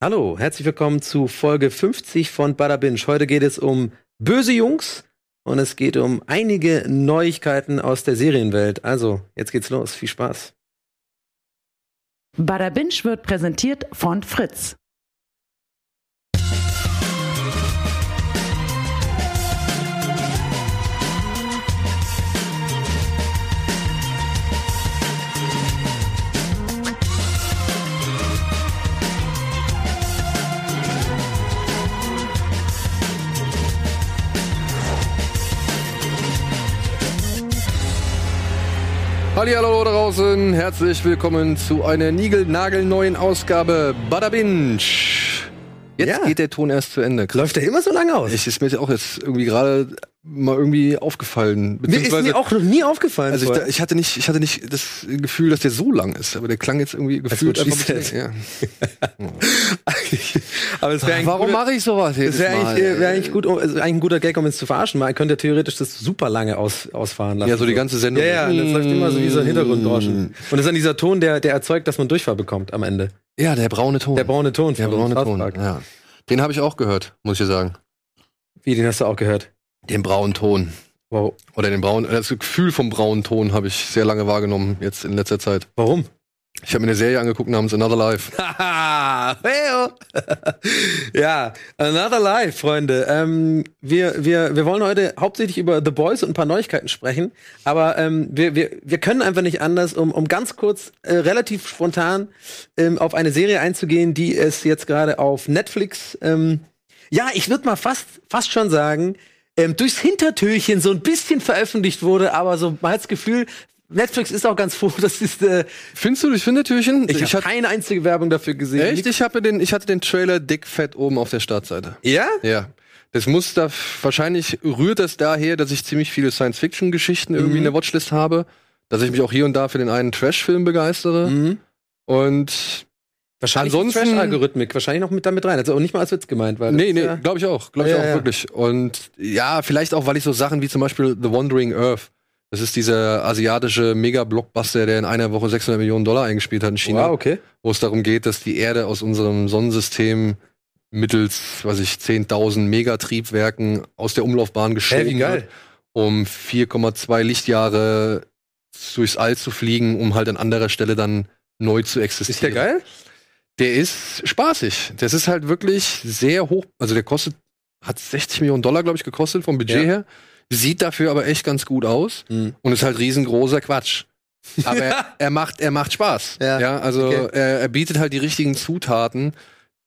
Hallo, herzlich willkommen zu Folge 50 von Bada Binge. Heute geht es um böse Jungs und es geht um einige Neuigkeiten aus der Serienwelt. Also, jetzt geht's los. Viel Spaß. Bada Binge wird präsentiert von Fritz. Hallo da draußen, herzlich willkommen zu einer niegelnagelneuen Ausgabe Bada Binge. Jetzt Ja. geht der Ton erst zu Ende. Läuft der immer so lange aus? Ich ist mir auch jetzt irgendwie gerade mal irgendwie aufgefallen. mir ist mir auch noch nie aufgefallen. also ich, ich hatte nicht, ich hatte nicht das Gefühl, dass der so lang ist, aber der klang jetzt irgendwie gefühlt einfach ein bisschen, ja. Aber es wäre eigentlich Warum mache ich sowas Das jedes wäre Mal? eigentlich, äh, wär eigentlich gut, also eigentlich ein guter Gag, um uns zu verarschen. Man könnte theoretisch das super lange aus, ausfahren lassen. Ja, so die ganze Sendung. Ja, ja, das läuft immer so wie so ein Hintergrundrauschen. Und das ist dann dieser Ton, der, der erzeugt, dass man Durchfall bekommt am Ende. Ja, der braune Ton. Der braune Ton. Der braune Ton. Ja. Den habe ich auch gehört, muss ich sagen. Wie, den hast du auch gehört? Den braunen Ton. Wow. Oder den braunen, das Gefühl vom braunen Ton habe ich sehr lange wahrgenommen, jetzt in letzter Zeit. Warum? Ich habe mir eine Serie angeguckt namens Another Life. Ja, Another Life, Freunde. Ähm, wir, wir, wir wollen heute hauptsächlich über The Boys und ein paar Neuigkeiten sprechen, aber ähm, wir, wir, wir können einfach nicht anders, um, um ganz kurz, äh, relativ spontan ähm, auf eine Serie einzugehen, die es jetzt gerade auf Netflix, ähm, ja, ich würde mal fast, fast schon sagen, ähm, durchs Hintertürchen so ein bisschen veröffentlicht wurde, aber so man hat das Gefühl, Netflix ist auch ganz froh, das ist äh, Findest du, ich finde Türchen? ich, ich habe keine einzige Werbung dafür gesehen. echt? Ich, habe den, ich hatte den Trailer dick fett oben auf der Startseite. Ja? Ja. Das muss da, wahrscheinlich rührt das daher, dass ich ziemlich viele Science-Fiction-Geschichten irgendwie in der Watchlist habe. Dass ich mich auch hier und da für den einen Trash-Film begeistere. Mhm. Und Wahrscheinlich Ansonsten- Trash-Algorithmik, wahrscheinlich noch mit damit rein. Also auch nicht mal als Witz gemeint, weil Nee, nee, ja- glaube ich auch. Glaube ich Ja, auch ja. wirklich. Und ja, vielleicht auch, weil ich so Sachen wie zum Beispiel The Wandering Earth, das ist dieser asiatische Mega-Blockbuster, der in einer Woche 600 Millionen Dollar eingespielt hat in China, Wow, okay. wo es darum geht, dass die Erde aus unserem Sonnensystem mittels, weiß ich, 10.000 Megatriebwerken aus der Umlaufbahn geschoben wird, um 4,2 Lichtjahre durchs All zu fliegen, um halt an anderer Stelle dann neu zu existieren. Ist der geil? Der ist spaßig. Das ist halt wirklich sehr hoch. Also der kostet, hat 60 Millionen Dollar, glaube ich, gekostet vom Budget Ja. her. Sieht dafür aber echt ganz gut aus Mhm. und ist halt riesengroßer Quatsch. Aber er, er macht, er macht Spaß. Ja. also Okay. er, er bietet halt die richtigen Zutaten,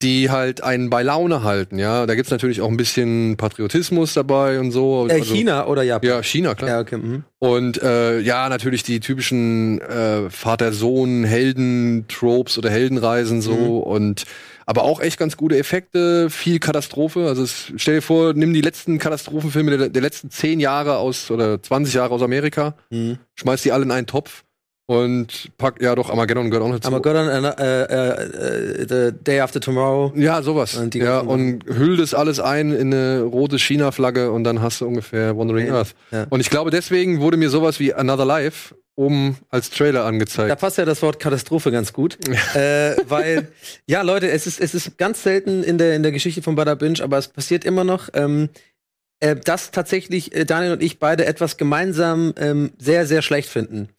die halt einen bei Laune halten. Ja, da gibt's natürlich auch ein bisschen Patriotismus dabei und so. Äh, Also- China oder Japan? Ja, China, klar. Ja, okay. Mhm. Und äh, ja, natürlich die typischen äh, Vater-Sohn-Helden-Tropes oder Heldenreisen so Mhm. und aber auch echt ganz gute Effekte, viel Katastrophe. Also es, stell dir vor, nimm die letzten Katastrophenfilme der, der letzten zehn Jahre aus oder 20 Jahre aus Amerika, Mhm. schmeiß die alle in einen Topf und pack, ja doch, Armageddon gehört auch dazu. Armageddon, äh, äh, äh, The Day After Tomorrow. ja, sowas. Und ja, und hüll das alles ein in eine rote China-Flagge und dann hast du ungefähr Wandering Ja. Earth. Ja. Und ich glaube, deswegen wurde mir sowas wie Another Life oben als Trailer angezeigt. Da passt ja das Wort Katastrophe ganz gut. äh, weil, ja, Leute, es ist, es ist ganz selten in der, in der Geschichte von Bada Binge, aber es passiert immer noch, ähm, äh, dass tatsächlich äh, Daniel und ich beide etwas gemeinsam ähm, sehr, sehr schlecht finden.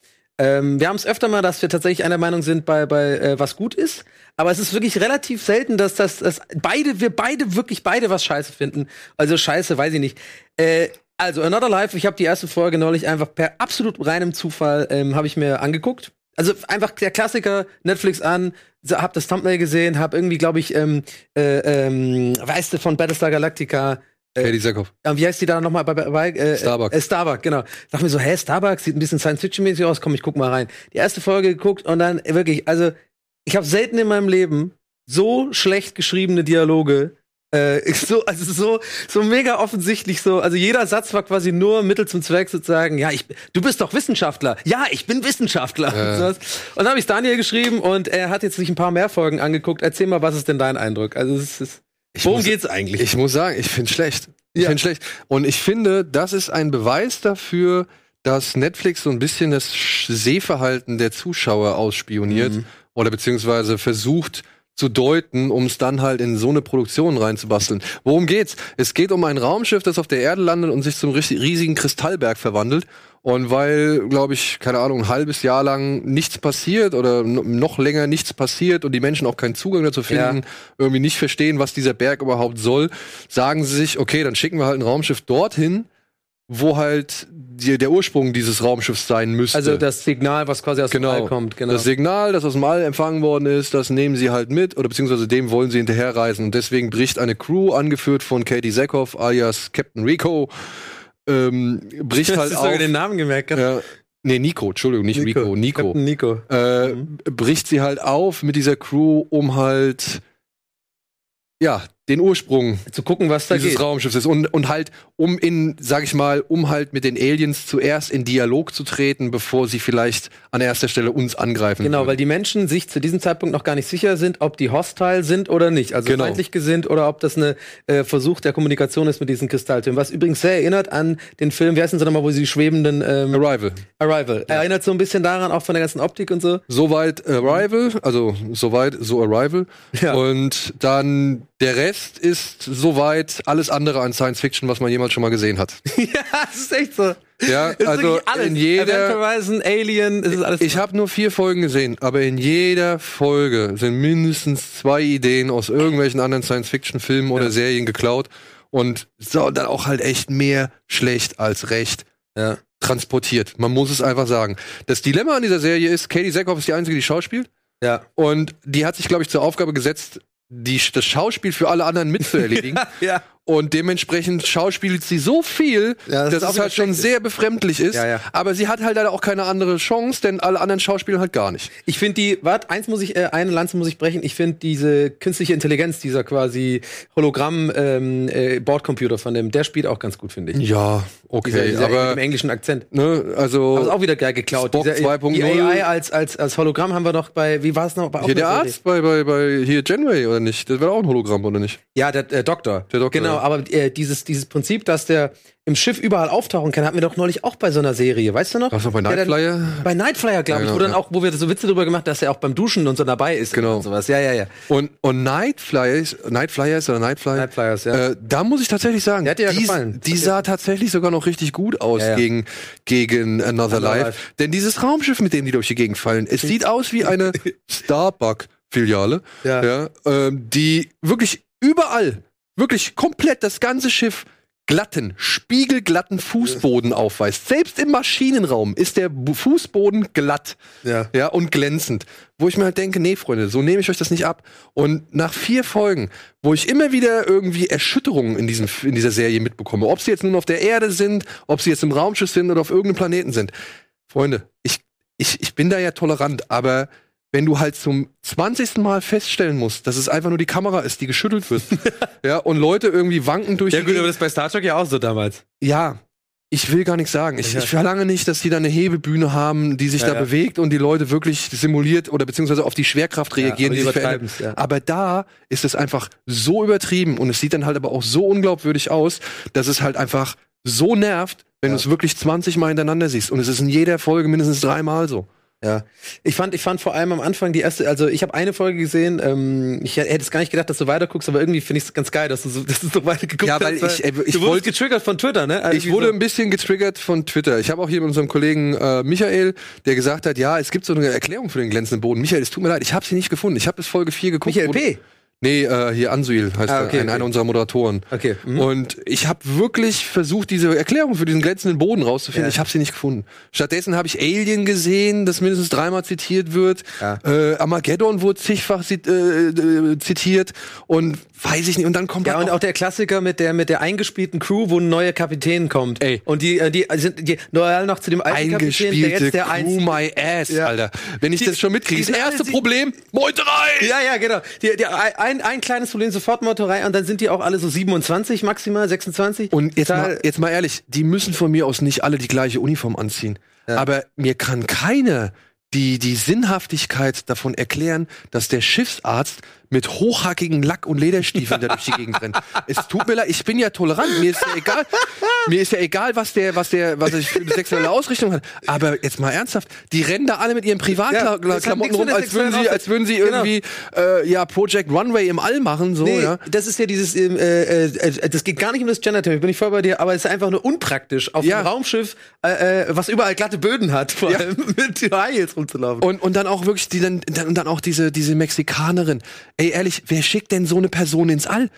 Ähm, wir haben es öfter mal, dass wir tatsächlich einer Meinung sind bei, bei äh, was gut ist. Aber es ist wirklich relativ selten, dass das dass beide, wir beide wirklich beide was scheiße finden. Also scheiße, weiß ich nicht. Äh, also Another Life, ich habe die erste Folge neulich einfach per absolut reinem Zufall ähm, habe ich mir angeguckt. Also einfach der Klassiker, Netflix an, hab das Thumbnail gesehen, hab irgendwie, glaube ich, ähm, äh, ähm, weißt du, von Battlestar Galactica, Katie Sackhoff. äh, wie heißt die da nochmal bei, bei, äh, Starbucks. Äh, Starbucks, genau. Dachte mir so, hä, Starbucks sieht ein bisschen Science-Fiction-mäßig aus, komm, ich guck mal rein. Die erste Folge geguckt und dann äh, wirklich, also ich habe selten in meinem Leben so schlecht geschriebene Dialoge äh, ich so, also so, so mega offensichtlich so. Also jeder Satz war quasi nur Mittel zum Zweck sozusagen. Ja, ich, du bist doch Wissenschaftler. Ja, ich bin Wissenschaftler. Sowas. und dann habe ich Daniel geschrieben und er hat jetzt sich ein paar mehr Folgen angeguckt. Erzähl mal, was ist denn dein Eindruck? Also es ist, worum muss- geht's eigentlich? Ich muss sagen, ich finde schlecht. Ich Ja. finde schlecht. Und ich finde, das ist ein Beweis dafür, dass Netflix so ein bisschen das Sehverhalten der Zuschauer ausspioniert Mhm. oder beziehungsweise versucht zu deuten, um es dann halt in so eine Produktion reinzubasteln. Worum geht's? Es geht um ein Raumschiff, das auf der Erde landet und sich zum riesigen Kristallberg verwandelt. Und weil, glaube ich, keine Ahnung, ein halbes Jahr lang nichts passiert oder noch länger nichts passiert und die Menschen auch keinen Zugang dazu finden, ja. irgendwie nicht verstehen, was dieser Berg überhaupt soll, sagen sie sich, okay, dann schicken wir halt ein Raumschiff dorthin, wo halt die, der Ursprung dieses Raumschiffs sein müsste. Also das Signal, was quasi aus genau. dem All kommt. Genau. Das Signal, das aus dem All empfangen worden ist, das nehmen sie halt mit oder beziehungsweise dem wollen sie hinterherreisen. Und deswegen bricht eine Crew, angeführt von Katie Sackhoff alias Captain Rico, ähm, bricht halt auf. sogar den Namen gemerkt. Ja, Nee, Nico, Entschuldigung, nicht Nico. Rico, Nico. Captain Nico. Äh, mhm. Bricht sie halt auf mit dieser Crew, um halt ja, den Ursprung zu gucken, was da dieses geht. Raumschiffs ist und und halt um in, sag ich mal, um halt mit den Aliens zuerst in Dialog zu treten, bevor sie vielleicht an erster Stelle uns angreifen. Genau, würden. weil die Menschen sich zu diesem Zeitpunkt noch gar nicht sicher sind, ob die hostile sind oder nicht, also Genau. feindlich gesinnt oder ob das eine äh, Versuch der Kommunikation ist mit diesen Kristalltürmen. Was übrigens sehr erinnert an den Film, wie heißen sie nochmal, wo sie schwebenden ähm, Arrival. Arrival. Erinnert so ein bisschen daran, auch von der ganzen Optik und so. Soweit Arrival, also soweit so Arrival. Ja. Und dann der Rest ist soweit alles andere an Science Fiction, was man jemals schon mal gesehen hat. ja, das ist echt so. Ja, ist also alles. in jeder Horizon, Alien, es ist alles. Ich habe nur vier Folgen gesehen, aber in jeder Folge sind mindestens zwei Ideen aus irgendwelchen anderen Science-Fiction-Filmen oder Ja. Serien geklaut und so dann auch halt echt mehr schlecht als recht ja. transportiert. Man muss es einfach sagen. Das Dilemma an dieser Serie ist, Katie Sackhoff ist die einzige, die schauspielt Ja. und die hat sich, glaube ich, zur Aufgabe gesetzt, die, das Schauspiel für alle anderen mitzuerledigen. ja. Und dementsprechend schauspielt sie so viel, Ja, das dass ist es halt schon schlecht. sehr befremdlich ist. Ja, ja. Aber sie hat halt leider auch keine andere Chance, denn alle anderen schauspielen halt gar nicht. Ich finde die, warte, eins muss ich, äh, eine Lanze muss ich brechen. Ich finde diese künstliche Intelligenz, dieser quasi Hologramm ähm, äh, von dem, der spielt auch ganz gut, finde ich. Ja, okay, Dieser, dieser aber im englischen Akzent. ne, also Aber ist auch wieder geil geklaut. Spock Dieser, 2.0. die AI als, als, als Hologramm haben wir doch bei, wie war es noch? Bei hier der? Arzt bei bei bei hier Genway oder nicht? Das wäre auch ein Hologramm oder nicht? Ja, der äh, Doktor. Der Doktor, Genau, ja. aber äh, dieses, dieses Prinzip, dass der im Schiff überall auftauchen kann, hatten wir doch neulich auch bei so einer Serie, weißt du noch? Was noch bei Der dann- Nightflyer? Bei Nightflyer, glaube Ja, ich, wo genau, dann ja. auch, wo wir so Witze drüber gemacht, dass er auch beim Duschen und so dabei ist Genau. und sowas. Ja, ja, ja. Und und Nightflyers, Nightflyers oder Nightfly? Nightflyers, ja. Äh, da muss ich tatsächlich sagen, Der hat dir ja die, gefallen. die sah tatsächlich sogar noch richtig gut aus ja. gegen gegen Another, Another Life. Life. Denn dieses Raumschiff, mit dem die durch die Gegend fallen, es sieht aus wie eine Starbuck Filiale, Ja. ja, ähm, die wirklich überall, wirklich komplett das ganze Schiff glatten, spiegelglatten Fußboden aufweist. Selbst im Maschinenraum ist der Fußboden glatt Ja. ja, und glänzend. Wo ich mir halt denke, nee, Freunde, so nehme ich euch das nicht ab. Und nach vier Folgen, wo ich immer wieder irgendwie Erschütterungen in, diesem, in dieser Serie mitbekomme, ob sie jetzt nun auf der Erde sind, ob sie jetzt im Raumschiff sind oder auf irgendeinem Planeten sind. Freunde, ich, ich, ich bin da ja tolerant, aber wenn du halt zum 20. Mal feststellen musst, dass es einfach nur die Kamera ist, die geschüttelt wird, ja, und Leute irgendwie wanken durch Ja, die gut, aber das bei Star Trek ja auch so damals. Ja, ich will gar nichts sagen. Ich, Ja. ich verlange nicht, dass die da eine Hebebühne haben, die sich Ja, da ja. bewegt und die Leute wirklich simuliert oder beziehungsweise auf die Schwerkraft reagieren, aber die die sich verändert. ja. Aber da ist es einfach so übertrieben und es sieht dann halt aber auch so unglaubwürdig aus, dass es halt einfach so nervt, wenn Ja. du es wirklich 20 Mal hintereinander siehst. Und es ist in jeder Folge mindestens dreimal so. Ja. Ich fand, ich fand vor allem am Anfang die erste, also ich habe eine Folge gesehen, ähm, ich hätte es gar nicht gedacht, dass du weiter guckst, aber irgendwie finde ich es ganz geil, dass du so, dass du so weiter geguckt Ja, weil hast. ich- äh, ich du wurdest getriggert von Twitter, ne? Also Ich wurde ein bisschen getriggert von Twitter. Ich habe auch hier mit unserem Kollegen äh, Michael, der gesagt hat, ja, es gibt so eine Erklärung für den glänzenden Boden. Michael, es tut mir leid, ich habe sie nicht gefunden. Ich habe bis Folge 4 geguckt. Michael P. Nee, äh, hier Ansuil heißt Ah, er, okay, ein, okay. einer unserer Moderatoren. Okay. Mhm. Und ich habe wirklich versucht, diese Erklärung für diesen glänzenden Boden rauszufinden. Ja. Ich habe sie nicht gefunden. Stattdessen habe ich Alien gesehen, das mindestens dreimal zitiert wird. Ja. Äh, Armageddon wurde zigfach zit äh, äh, zitiert und weiß ich nicht. Und dann kommt Ja, und auch der Klassiker mit der mit der eingespielten Crew, wo ein neuer Kapitän kommt. Ey. Und die, äh, die sind die loyal noch zu dem alten Kapitän, der eingespielte jetzt der Crew my ass, Ja. Alter. Wenn ich Die- das schon mitkriege. Das erste Problem, Meuterei! Ja, ja, genau. Die, die, ein, ein kleines Problem, sofort Motorei und dann sind die auch alle so 27 maximal, 26. Und jetzt Total- mal, jetzt mal ehrlich, die müssen von mir aus nicht alle die gleiche Uniform anziehen. Aber mir kann keiner die, die Sinnhaftigkeit davon erklären, dass der Schiffsarzt mit hochhackigen Lack- und Lederstiefeln da durch die Gegend rennt. Es tut mir leid, ich bin ja tolerant, mir ist ja egal, mir ist ja egal, was der, was der, was ich für eine sexuelle Ausrichtung hat. Aber jetzt mal ernsthaft, die rennen da alle mit ihren Ja, Privatklamotten nichts rum, als würden sie, als würden sie Genau. irgendwie, äh, ja, Project Runway im All machen, so, Nee, ja. das ist ja dieses, ähm, äh, äh, das geht gar nicht um das Gender-Thema, bin ich voll bei dir, aber es ist einfach nur unpraktisch, auf Ja. einem Raumschiff, äh, äh, was überall glatte Böden hat, vor Ja. allem mit High Heels rumzulaufen. Und, und dann auch wirklich die dann, dann, und dann auch diese, diese Mexikanerin. Ey, ehrlich, wer schickt denn so eine Person ins All?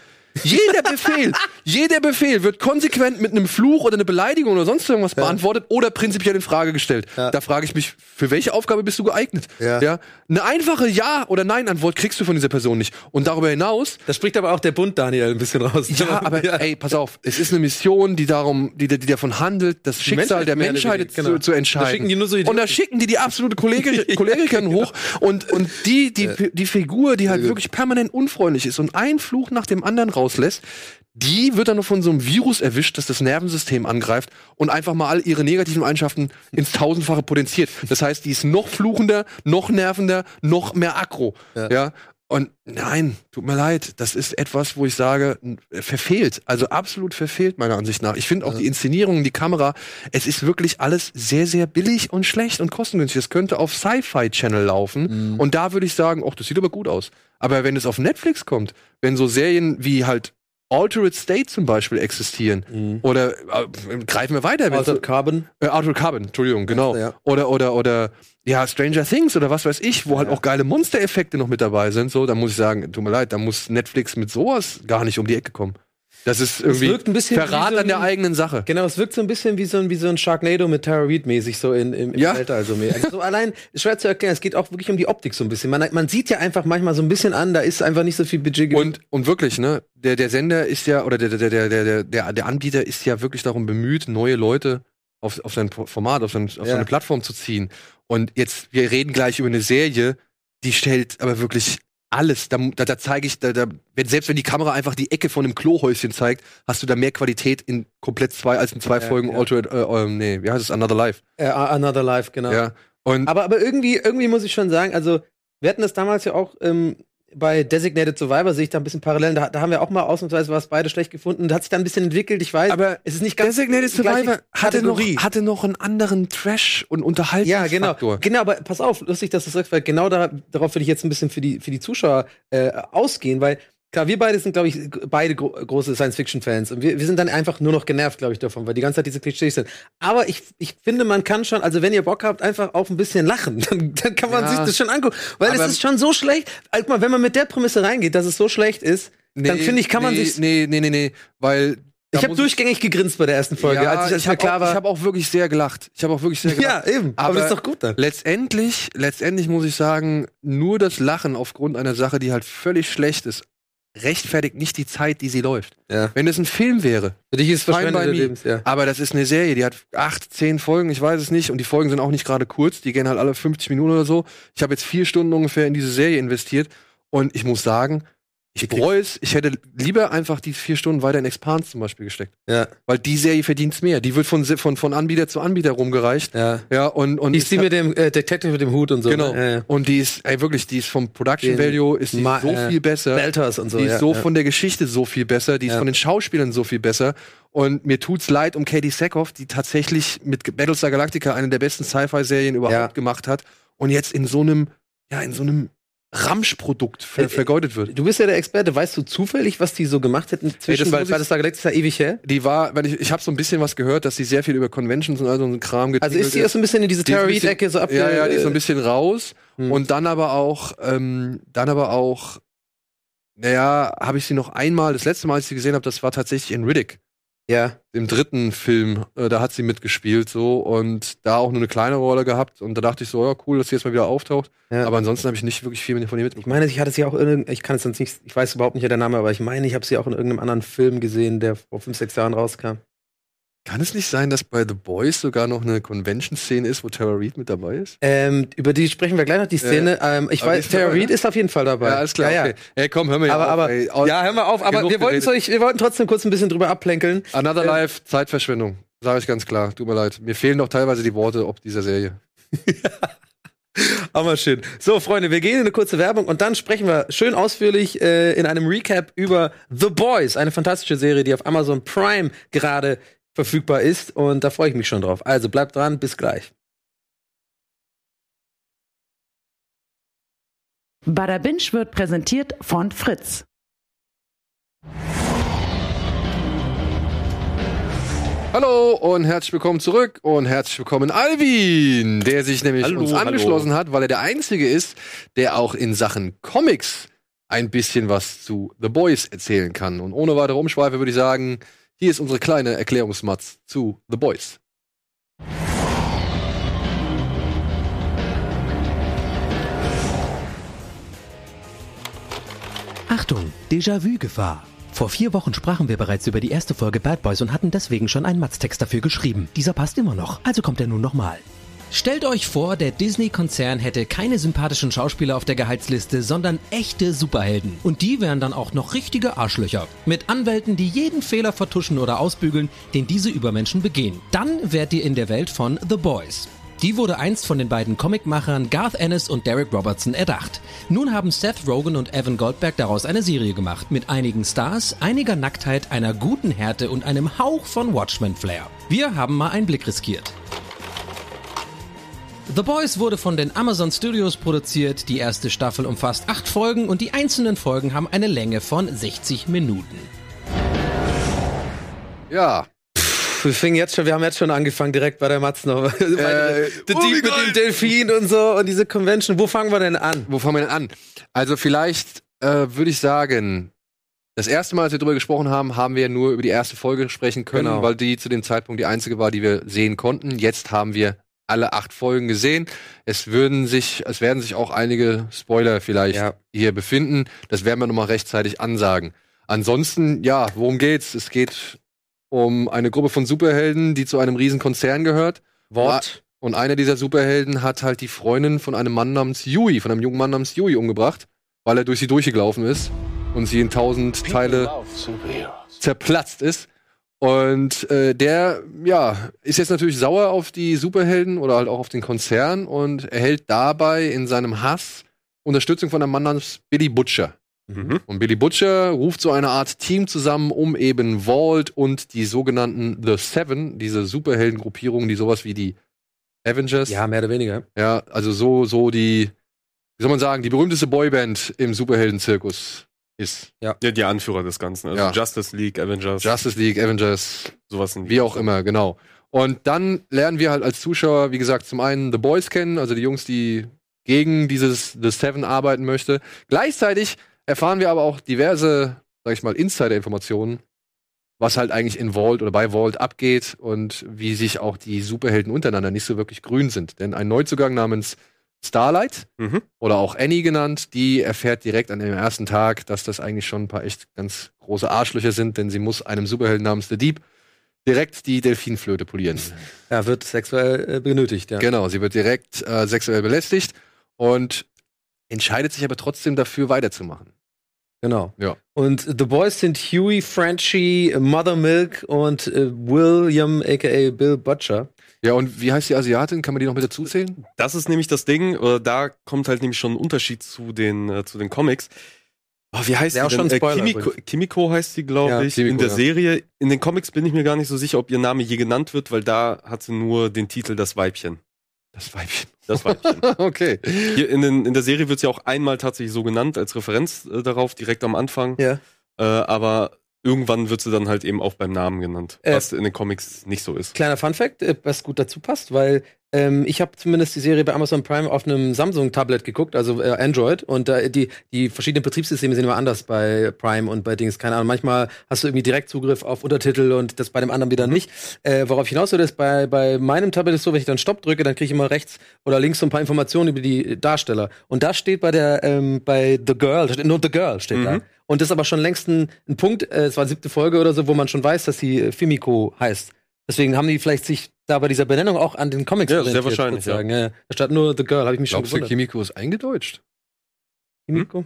Jeder Befehl, jeder Befehl wird konsequent mit einem Fluch oder einer Beleidigung oder sonst irgendwas beantwortet oder prinzipiell in Frage gestellt. Ja. Da frage ich mich, für welche Aufgabe bist du geeignet? Ja. Eine einfache Ja- oder Nein-Antwort kriegst du von dieser Person nicht. Und darüber hinaus, da spricht aber auch der Bund Daniel ein bisschen raus. ja, aber ey, pass auf, es ist eine Mission, die darum, die, die davon handelt, das Schicksal Menschheit der Menschheit weniger, zu, genau. zu entscheiden. Da schicken die nur so und da schicken die die absolute Kollegin, Kollegin hoch und und die die die Figur, die halt wirklich permanent unfreundlich ist und einen Fluch nach dem anderen rauslässt. Die wird dann noch von so einem Virus erwischt, das das Nervensystem angreift und einfach mal all ihre negativen Eigenschaften ins Tausendfache potenziert. Das heißt, die ist noch fluchender, noch nervender, noch mehr aggro. ja? Und nein, tut mir leid, das ist etwas, wo ich sage, verfehlt. Also absolut verfehlt, meiner Ansicht nach. Ich finde auch die Inszenierung, die Kamera, es ist wirklich alles sehr, sehr billig und schlecht und kostengünstig. Es könnte auf Sci-Fi Channel laufen. Und da würde ich sagen, ach, das sieht aber gut aus. Aber wenn es auf Netflix kommt, wenn so Serien wie halt Altered State zum Beispiel existieren, oder äh, greifen wir weiter, Altered Carbon. äh, Altered Carbon, Entschuldigung, genau. Ja. Oder, oder, oder, ja, Stranger Things oder was weiß ich, wo halt auch geile Monstereffekte noch mit dabei sind, so, da muss ich sagen, tut mir leid, da muss Netflix mit sowas gar nicht um die Ecke kommen. Das ist irgendwie wirkt ein bisschen Verrat so an der ein- eigenen Sache. Genau, es wirkt so ein bisschen wie so ein, wie so ein Sharknado mit Tara Reid mäßig, so in, im, im Ja. Weltall so mehr. Also so allein, schwer zu erklären, es geht auch wirklich um die Optik so ein bisschen. Man, man sieht ja einfach manchmal so ein bisschen an, da ist einfach nicht so viel Budget gewesen. Und, und wirklich, ne, der, der Sender ist ja, oder der, der, der, der, der, der, der Anbieter ist ja wirklich darum bemüht, neue Leute auf, auf sein Format, auf, sein, auf Ja. seine Plattform zu ziehen. Und jetzt, wir reden gleich über eine Serie, die stellt aber wirklich alles. Da, da, da zeige ich, da, da, wenn, selbst wenn die Kamera einfach die Ecke von einem Klohäuschen zeigt, hast du da mehr Qualität in komplett zwei als in zwei Ja, Folgen ja. Altered, äh, ähm, nee, wie heißt es, Another Life. äh, Another Life, genau. Ja. Und Aber, aber irgendwie, irgendwie muss ich schon sagen, also wir hatten das damals ja auch ähm, bei Designated Survivor, sehe ich da ein bisschen Parallelen. Da, da haben wir auch mal ausnahmsweise was beide schlecht gefunden. Da hat sich dann ein bisschen entwickelt, ich weiß. Aber es ist nicht ganz Designated Survivor hatte noch, hatte noch einen anderen Trash- und Ja, genau. Unterhaltungsfaktor. Genau, aber pass auf, lustig, dass du das sagst, weil genau da, darauf würde ich jetzt ein bisschen für die, für die Zuschauer äh, ausgehen, weil klar, wir beide sind, glaube ich, beide gro große Science-Fiction-Fans und wir, wir sind dann einfach nur noch genervt, glaube ich, davon, weil die ganze Zeit diese Klischees sind. Aber ich, ich finde, man kann schon, also wenn ihr Bock habt, einfach auf ein bisschen lachen, dann, dann kann man Ja. sich das schon angucken, weil es ist schon so schlecht. Also, mal, wenn man mit der Prämisse reingeht, dass es so schlecht ist, dann finde ich, kann man nee, sich. Nee, nee, nee, nee, weil. da ich habe durchgängig gegrinst bei der ersten Folge, ja, als ich, als ich mir habe klar auch, war. ich hab auch wirklich sehr gelacht. Ich habe auch wirklich sehr gelacht. ja, eben. Aber, Aber das ist doch gut dann. Letztendlich, letztendlich muss ich sagen, nur das Lachen aufgrund einer Sache, die halt völlig schlecht ist, rechtfertigt nicht die Zeit, die sie läuft. Ja. Wenn es ein Film wäre, Für dich ist des me. Lebens, ja. aber das ist eine Serie, die hat acht, zehn Folgen, ich weiß es nicht, und die Folgen sind auch nicht gerade kurz, die gehen halt alle 50 Minuten oder so. Ich habe jetzt vier Stunden ungefähr in diese Serie investiert und ich muss sagen, ich bereue es, ich hätte lieber einfach die vier Stunden weiter in Expans zum Beispiel gesteckt. Ja, Weil die Serie verdient mehr. Die wird von, von, von Anbieter zu Anbieter rumgereicht. ja. Ja, und, und ist die mit dem äh, Detective mit dem Hut und so. Genau. Ne? Ja, ja. Und die ist, ey, wirklich, die ist vom Production Den Value ist die Ma- so äh, viel besser. Belters und so. die ist ja, so von der Geschichte so viel besser. Die ist von den Schauspielern so viel besser. Und mir tut's leid um Katie Sackhoff, die tatsächlich mit Battlestar Galactica eine der besten Sci-Fi-Serien überhaupt gemacht hat. Und jetzt in so einem, ja, in so einem Ramschprodukt ver Äh, vergeudet wird. Du bist ja der Experte. Weißt du zufällig, was die so gemacht hätten zwischen, das weil muss ich- Battlestar Galactica ist ja ewig her. Die war, weil ich, ich habe so ein bisschen was gehört, dass sie sehr viel über Conventions und all so einen Kram Also getingelt ist die auch so ein bisschen in diese Reid-Ecke so abge... Ja, ja, die ist so ein bisschen raus. Hm. Und dann aber auch, ähm, dann aber auch, naja, habe ich sie noch einmal, das letzte Mal, als ich sie gesehen habe, das war tatsächlich in Riddick, Ja, im dritten Film. Äh, da hat sie mitgespielt so und da auch nur eine kleine Rolle gehabt. Und da dachte ich so, ja, cool, dass sie jetzt mal wieder auftaucht. ja. Aber ansonsten habe ich nicht wirklich viel von ihr ich mitbekommen. meine, ich hatte sie auch in, ich kann es sonst nicht, ich weiß überhaupt nicht der Name, aber ich meine, ich habe sie auch in irgendeinem anderen Film gesehen, der vor fünf, sechs Jahren rauskam. Kann es nicht sein, dass bei The Boys sogar noch eine Convention-Szene ist, wo Tara Reid mit dabei ist? Ähm, über die sprechen wir gleich noch, die Szene. ähm, ich aber weiß, Tara Reid ne? ist auf jeden Fall dabei. Ja, alles klar. Ja, ja. Okay. Ey, komm, hör mir Aber, auf, aber, ey. Oh, ja, hör mal auf, aber wir wollten, geredet. wir wollten trotzdem kurz ein bisschen drüber abplänkeln. Another Ähm, Life, Zeitverschwendung. Sage ich ganz klar. Tut mir leid. Mir fehlen doch teilweise die Worte ob dieser Serie. Aber schön. So, Freunde, wir gehen in eine kurze Werbung und dann sprechen wir schön ausführlich äh, in einem Recap über The Boys, eine fantastische Serie, die auf Amazon Prime gerade verfügbar ist. Und da freue ich mich schon drauf. Also bleibt dran, bis gleich. Bada Binge wird präsentiert von Fritz. Hallo und herzlich willkommen zurück und herzlich willkommen Alvin, der sich nämlich Hallo, uns hallo. angeschlossen hat, weil er der Einzige ist, der auch in Sachen Comics ein bisschen was zu The Boys erzählen kann. Und ohne weitere Umschweife würde ich sagen, hier ist unsere kleine Erklärungsmatz zu The Boys. Achtung, Déjà-vu-Gefahr. Vor vier Wochen sprachen wir bereits über die erste Folge Bad Boys und hatten deswegen schon einen Matztext dafür geschrieben. Dieser passt immer noch, also kommt er nun nochmal. Stellt euch vor, der Disney-Konzern hätte keine sympathischen Schauspieler auf der Gehaltsliste, sondern echte Superhelden. Und die wären dann auch noch richtige Arschlöcher. Mit Anwälten, die jeden Fehler vertuschen oder ausbügeln, den diese Übermenschen begehen. Dann wärt ihr in der Welt von The Boys. Die wurde einst von den beiden Comicmachern Garth Ennis und Derek Robertson erdacht. Nun haben Seth Rogen und Evan Goldberg daraus eine Serie gemacht, mit einigen Stars, einiger Nacktheit, einer guten Härte und einem Hauch von Watchmen-Flair. Wir haben mal einen Blick riskiert. The Boys wurde von den Amazon Studios produziert, die erste Staffel umfasst acht Folgen und die einzelnen Folgen haben eine Länge von 60 Minuten. Ja, Wir fingen jetzt schon, wir haben jetzt schon angefangen direkt bei der Matz noch. Äh, der oh, Dieb mit dem Delfin und so und diese Convention. Wo fangen wir denn an? wo fangen wir denn an? Also vielleicht äh, würde ich sagen, das erste Mal, als wir darüber gesprochen haben, haben wir nur über die erste Folge sprechen können, Genau. weil die zu dem Zeitpunkt die einzige war, die wir sehen konnten. Jetzt haben wir alle acht Folgen gesehen. Es würden sich, es werden sich auch einige Spoiler vielleicht Ja. hier befinden. Das werden wir nochmal rechtzeitig ansagen. Ansonsten, ja, worum geht's? Es geht um eine Gruppe von Superhelden, die zu einem riesen Konzern gehört. Wort. Und einer dieser Superhelden hat halt die Freundin von einem Mann namens Yui, von einem jungen Mann namens Yui umgebracht, weil er durch sie durchgelaufen ist und sie in tausend Teile zerplatzt ist. Und äh, der, ja, ist jetzt natürlich sauer auf die Superhelden oder halt auch auf den Konzern und erhält dabei in seinem Hass Unterstützung von einem Mann namens Billy Butcher. Mhm. Und Billy Butcher ruft so eine Art Team zusammen, um eben Vault und die sogenannten The Seven, diese Superheldengruppierung, die sowas wie die Avengers, Ja, mehr oder weniger. ja, also so, so die, wie soll man sagen, die berühmteste Boyband im Superhelden-Zirkus ist. Ja, die Anführer des Ganzen. Also Ja. Justice League, Avengers, Justice League, Avengers, sowas in wie auch immer, genau. Und dann lernen wir halt als Zuschauer, wie gesagt, zum einen The Boys kennen, also die Jungs, die gegen dieses The Seven arbeiten möchte. Gleichzeitig erfahren wir aber auch diverse, sag ich mal, Insider-Informationen, was halt eigentlich in Vault oder bei Vault abgeht und wie sich auch die Superhelden untereinander nicht so wirklich grün sind. Denn ein Neuzugang namens Starlight Mhm. oder auch Annie genannt, die erfährt direkt an dem ersten Tag, dass das eigentlich schon ein paar echt ganz große Arschlöcher sind, denn sie muss einem Superhelden namens The Deep direkt die Delfinflöte polieren. Ja, wird sexuell äh, benötigt, ja. Genau, sie wird direkt äh, sexuell belästigt und entscheidet sich aber trotzdem dafür weiterzumachen. Genau. Ja. Und The Boys sind Huey, Frenchie, Mother Milk und äh, William, aka Bill Butcher. Ja, und wie heißt die Asiatin? Kann man die noch mit dazu zählen? Das ist nämlich das Ding, oder da kommt halt nämlich schon ein Unterschied zu den, äh, zu den Comics. Oh, wie heißt Wäre die denn? ein Spoiler Kimiko. Kimiko heißt die, glaube Ja, ich, Kimiko, in der ja. Serie. In den Comics bin ich mir gar nicht so sicher, ob ihr Name je genannt wird, weil da hat sie nur den Titel Das Weibchen. Das Weibchen. Das Weibchen. okay. Hier in, den, in der Serie wird sie auch einmal tatsächlich so genannt, als Referenz äh, darauf, direkt am Anfang. Ja. Äh, aber irgendwann wird sie dann halt eben auch beim Namen genannt, Äh, was in den Comics nicht so ist. Kleiner Funfact, äh, was gut dazu passt, weil ähm, ich habe zumindest die Serie bei Amazon Prime auf einem Samsung-Tablet geguckt, also äh, Android. Und äh, die, die verschiedenen Betriebssysteme sind immer anders bei Prime und bei Dings. Keine Ahnung, manchmal hast du irgendwie Direktzugriff auf Untertitel und das bei dem anderen wieder nicht. Äh, worauf ich hinaus will, ist, bei, bei meinem Tablet ist so, wenn ich dann Stopp drücke, dann kriege ich immer rechts oder links so ein paar Informationen über die Darsteller. Und da steht bei der, ähm, bei The Girl, da steht nur The Girl steht da. Und das ist aber schon längst ein, ein Punkt, äh, es war die siebte Folge oder so, wo man schon weiß, dass sie äh, Fimiko heißt. Deswegen haben die vielleicht sich da bei dieser Benennung auch an den Comics Ja, sehr wahrscheinlich, sozusagen. Ja. Da stand nur The Girl, habe ich mich schon Glaubst du, gewundert. Kimiko ist eingedeutscht? Kimiko?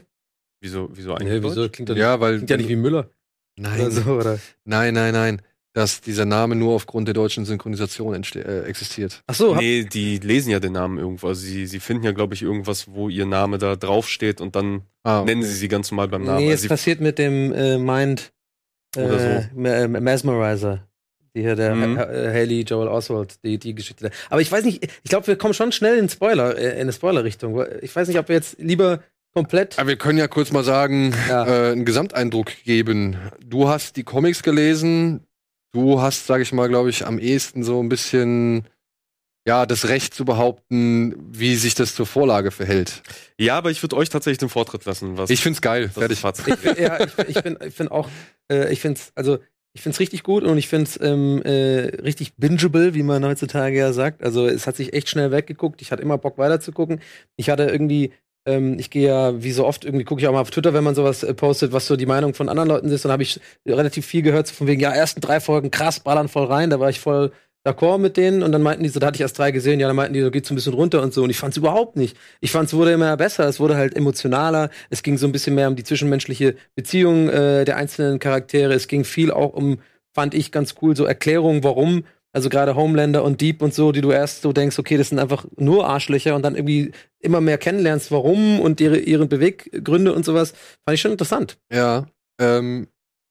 Wieso, wieso Nee, eigentlich? wieso? Klingt, Ja, weil. klingt ja nicht wie Müller Nein, oder so, oder? nein, nein, nein. dass dieser Name nur aufgrund der deutschen Synchronisation äh, existiert. Ach so, Nee, die lesen ja den Namen irgendwo. Also sie, sie finden ja, glaube ich, irgendwas, wo ihr Name da draufsteht und dann Ah, nennen sie sie ganz normal beim Namen. nee, Also es sie, passiert mit dem äh, Mind Oder äh, Ma- äh, Mesmerizer. Die hier der Mhm. Äh, Haley Joel Oswald, die, die Geschichte. Aber ich weiß nicht, ich glaube, wir kommen schon schnell in Spoiler, äh, in eine Spoiler-Richtung. Ich weiß nicht, ob wir jetzt lieber komplett. Aber wir können ja kurz mal sagen, Ja. äh, einen Gesamteindruck geben. Du hast die Comics gelesen. Du hast, sage ich mal, glaube ich, am ehesten so ein bisschen ja das Recht zu behaupten, wie sich das zur Vorlage verhält. ja, aber ich würde euch tatsächlich den Vortritt lassen. Was Ich find's geil. Fertig. Fazit. ja, ich, ich bin, ich bin auch, äh, ich finde es, also ich finde es richtig gut und ich finde es ähm, äh, richtig bingeable, wie man heutzutage ja sagt. Also es hat sich echt schnell weggeguckt. Ich hatte immer Bock weiterzugucken. Ich hatte irgendwie, ähm, ich gehe ja wie so oft irgendwie gucke ich auch mal auf Twitter, wenn man sowas äh, postet, was so die Meinung von anderen Leuten ist. Dann habe ich relativ viel gehört so von wegen, ja ersten drei Folgen krass, ballern voll rein. Da war ich voll d'accord mit denen und dann meinten die so, da hatte ich erst drei gesehen, ja, dann meinten die, so geht's ein bisschen runter und so und ich fand's überhaupt nicht. Ich fand's wurde immer besser, es wurde halt emotionaler, es ging so ein bisschen mehr um die zwischenmenschliche Beziehung äh, der einzelnen Charaktere, es ging viel auch um, fand ich ganz cool, so Erklärungen, warum, also gerade Homelander und Deep und so, die du erst so denkst, okay, das sind einfach nur Arschlöcher und dann irgendwie immer mehr kennenlernst, warum und ihre, ihren Beweggründe und sowas, fand ich schon interessant. Ja. Ähm,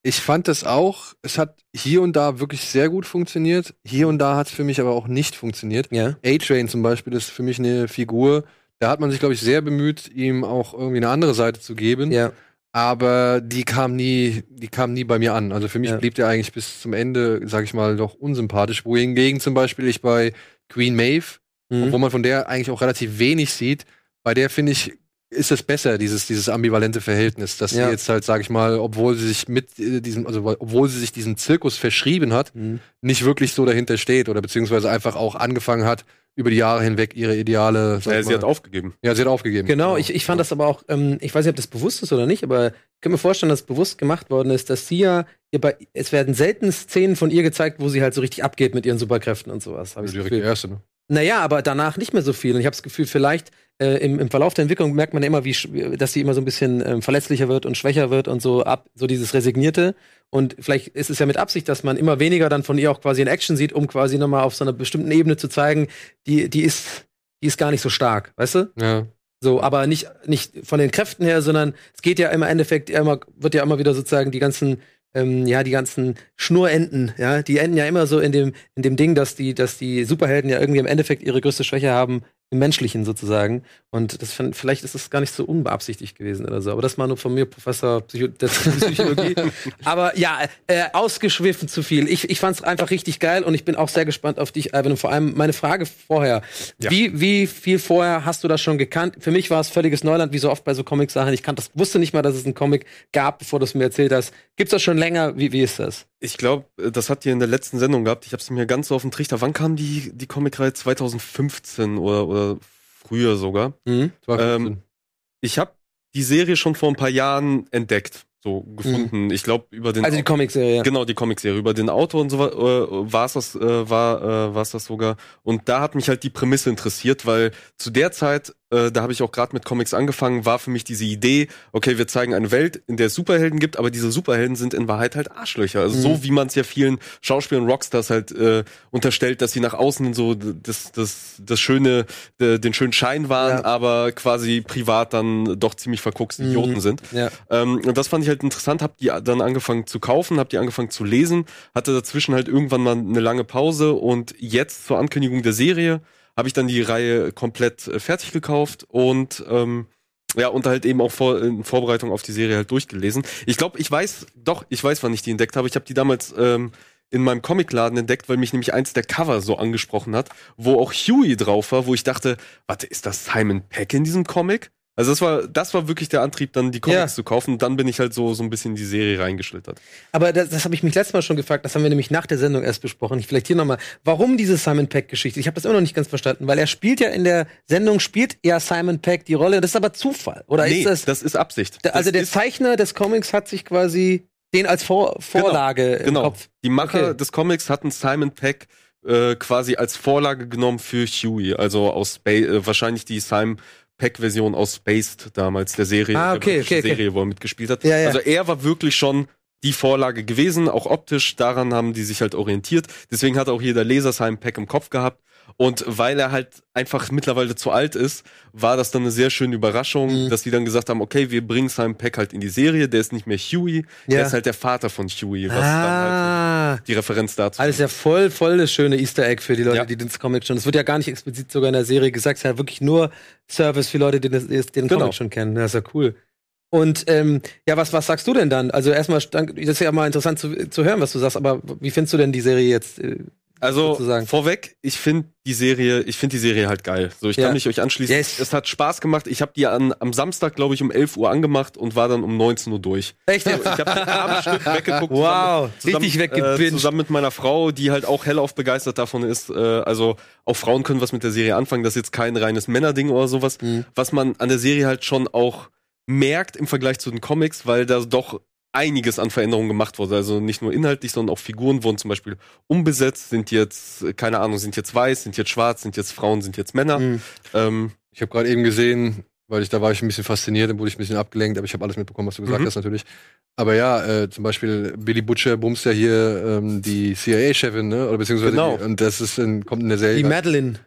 ich fand das auch. Es hat hier und da wirklich sehr gut funktioniert. Hier und da hat es für mich aber auch nicht funktioniert. Ja. A-Train zum Beispiel ist für mich eine Figur. Da hat man sich, glaube ich, sehr bemüht, ihm auch irgendwie eine andere Seite zu geben. Ja. Aber die kam nie, die kam nie bei mir an. Also für mich Ja. blieb der eigentlich bis zum Ende, sag ich mal, doch unsympathisch. Wohingegen zum Beispiel ich bei Queen Maeve, Mhm. obwohl man von der eigentlich auch relativ wenig sieht, bei der finde ich, ist es besser, dieses, dieses ambivalente Verhältnis, dass Ja. sie jetzt halt, sag ich mal, obwohl sie sich mit äh, diesem, also obwohl sie sich diesem Zirkus verschrieben hat, Mhm. nicht wirklich so dahinter steht oder beziehungsweise einfach auch angefangen hat, über die Jahre hinweg ihre Ideale. sag Ja, sie mal- hat aufgegeben. ja, sie hat aufgegeben. Genau, ich, ich fand das aber auch, ähm, ich weiß nicht, ob das bewusst ist oder nicht, aber ich kann mir vorstellen, dass bewusst gemacht worden ist, dass sie ja, ihr bei, es werden selten Szenen von ihr gezeigt, wo sie halt so richtig abgeht mit ihren Superkräften und sowas. Hab ich das direkt die erste, ne? Naja, aber danach nicht mehr so viel. Und ich habe das Gefühl, vielleicht äh, im, im Verlauf der Entwicklung merkt man immer, wie, dass sie immer so ein bisschen ähm, verletzlicher wird und schwächer wird und so ab, so dieses Resignierte. Und vielleicht ist es ja mit Absicht, dass man immer weniger dann von ihr auch quasi in Action sieht, um quasi nochmal auf so einer bestimmten Ebene zu zeigen, die, die ist, die ist gar nicht so stark, weißt du? Ja. So, aber nicht, nicht von den Kräften her, sondern es geht ja im Endeffekt immer, wird ja immer wieder sozusagen die ganzen, ähm, ja, die ganzen Schnurenden, ja, die enden ja immer so in dem, in dem Ding, dass die, dass die Superhelden ja irgendwie im Endeffekt ihre größte Schwäche haben im Menschlichen sozusagen. Und das fand- vielleicht ist es gar nicht so unbeabsichtigt gewesen oder so. Aber das mal nur von mir, Professor Psycho der Psychologie. aber ja, äh, ausgeschwiffen zu viel. Ich, ich fand es einfach richtig geil und ich bin auch sehr gespannt auf dich, Alvin. Und vor allem meine Frage vorher. Ja. Wie, wie viel vorher hast du das schon gekannt? Für mich war es völliges Neuland, wie so oft bei so Comic-Sachen. Ich kannte das, wusste nicht mal, dass es einen Comic gab, bevor du es mir erzählt hast. Gibt's das schon länger? Wie, wie ist das? Ich glaube, das hat ihr in der letzten Sendung gehabt. Ich habe es mir ganz so auf den Trichter. Wann kam die, die Comicreihe? 2015 oder, oder früher sogar. Mhm. Ähm, Ich habe die Serie schon vor ein paar Jahren entdeckt, so gefunden. Ich glaube über den Also die Comic-Serie. Genau, die Comicserie. Über den Autor und so äh, war es das, äh, war, äh, war's das sogar. Und da hat mich halt die Prämisse interessiert, weil zu der Zeit, äh, da habe ich auch gerade mit Comics angefangen, war für mich diese Idee, okay, wir zeigen eine Welt, in der es Superhelden gibt, aber diese Superhelden sind in Wahrheit halt Arschlöcher. Also Mhm. so wie man es ja vielen Schauspielern und Rockstars halt äh, unterstellt, dass sie nach außen so das, das, das schöne, den schönen Schein waren, Ja. aber quasi privat dann doch ziemlich verguckste Mhm. Idioten sind. Ja. Ähm, und das fand ich halt interessant, hab die dann angefangen zu kaufen, hab die angefangen zu lesen, hatte dazwischen halt irgendwann mal eine lange Pause und jetzt zur Ankündigung der Serie habe ich dann die Reihe komplett äh, fertig gekauft und ähm, ja, und halt eben auch vor, in Vorbereitung auf die Serie halt durchgelesen. Ich glaube, ich weiß, doch, ich weiß, wann ich die entdeckt habe. Ich habe die damals ähm, in meinem Comicladen entdeckt, weil mich nämlich eins der Cover so angesprochen hat, wo auch Huey drauf war, wo ich dachte, warte, ist das Simon Peck in diesem Comic? Also das war, das war wirklich der Antrieb, dann die Comics Ja. zu kaufen. Dann bin ich halt so, so ein bisschen in die Serie reingeschlittert. Aber das, das habe ich mich letztes Mal schon gefragt, das haben wir nämlich nach der Sendung erst besprochen. Ich vielleicht hier nochmal. Warum diese Simon Peck-Geschichte? Ich habe das immer noch nicht ganz verstanden, weil er spielt ja in der Sendung, spielt ja Simon Peck die Rolle. Das ist aber Zufall. Oder nee, ist das, das ist Absicht. der, also das der Zeichner des Comics hat sich quasi den als Vor Vorlage im genau. Kopf. Die Macher Okay. des Comics hatten Simon Peck äh, quasi als Vorlage genommen für Huey, also aus Spa äh, wahrscheinlich die Simon Peck-Version aus Spaced damals, der Serie, Ah, der okay, britischen okay, okay. Serie, wo er mitgespielt hat. Ja, ja. Also er war wirklich schon die Vorlage gewesen, auch optisch. Daran haben die sich halt orientiert. Deswegen hat auch jeder Leser sein Pack im Kopf gehabt. Und weil er halt einfach mittlerweile zu alt ist, war das dann eine sehr schöne Überraschung, Mhm. dass die dann gesagt haben, okay, wir bringen Simon Peck halt in die Serie. Der ist nicht mehr Huey, Ja. der ist halt der Vater von Huey, was dann halt Ah, die Referenz dazu alles ja voll, voll das schöne Easter Egg für die Leute, Ja. die den Comic schon. Es wird ja gar nicht explizit sogar in der Serie gesagt, es ist ja wirklich nur Service für Leute, die das- die den Genau. Comic schon kennen. Das ist ja cool. Und ähm, ja, was, was sagst du denn dann? Also erstmal, das ist ja mal interessant zu, zu hören, was du sagst, aber wie findest du denn die Serie jetzt? Äh, Also sozusagen. vorweg, ich finde die Serie, ich finde die Serie halt geil. So, ich Ja. kann mich euch anschließen. Yes. Es hat Spaß gemacht. Ich habe die an, am Samstag, glaube ich, um 11 Uhr angemacht und war dann um 19 Uhr durch. Echt? Ich habe am Stück weggeguckt. Wow, zusammen, richtig Äh, weggebinged. zusammen mit meiner Frau, die halt auch hellauf begeistert davon ist. Äh, also auch Frauen können was mit der Serie anfangen. Das ist jetzt kein reines Männerding oder sowas. Mhm. Was man an der Serie halt schon auch merkt im Vergleich zu den Comics, weil da doch einiges an Veränderungen gemacht wurde. Also nicht nur inhaltlich, sondern auch Figuren wurden zum Beispiel umbesetzt, sind jetzt, äh, keine Ahnung, sind jetzt weiß, sind jetzt schwarz, sind jetzt Frauen, sind jetzt Männer. Mhm. Ähm, Ich habe gerade eben gesehen, weil ich da war ich ein bisschen fasziniert, dann wurde ich ein bisschen abgelenkt, aber ich habe alles mitbekommen, was du gesagt Mhm. hast natürlich. Aber ja, äh, zum Beispiel Billy Butcher bumst ja hier ähm, die CIA-Chefin, ne? Oder beziehungsweise Genau. die, und das ist in, kommt in der Serie. Die Madeline.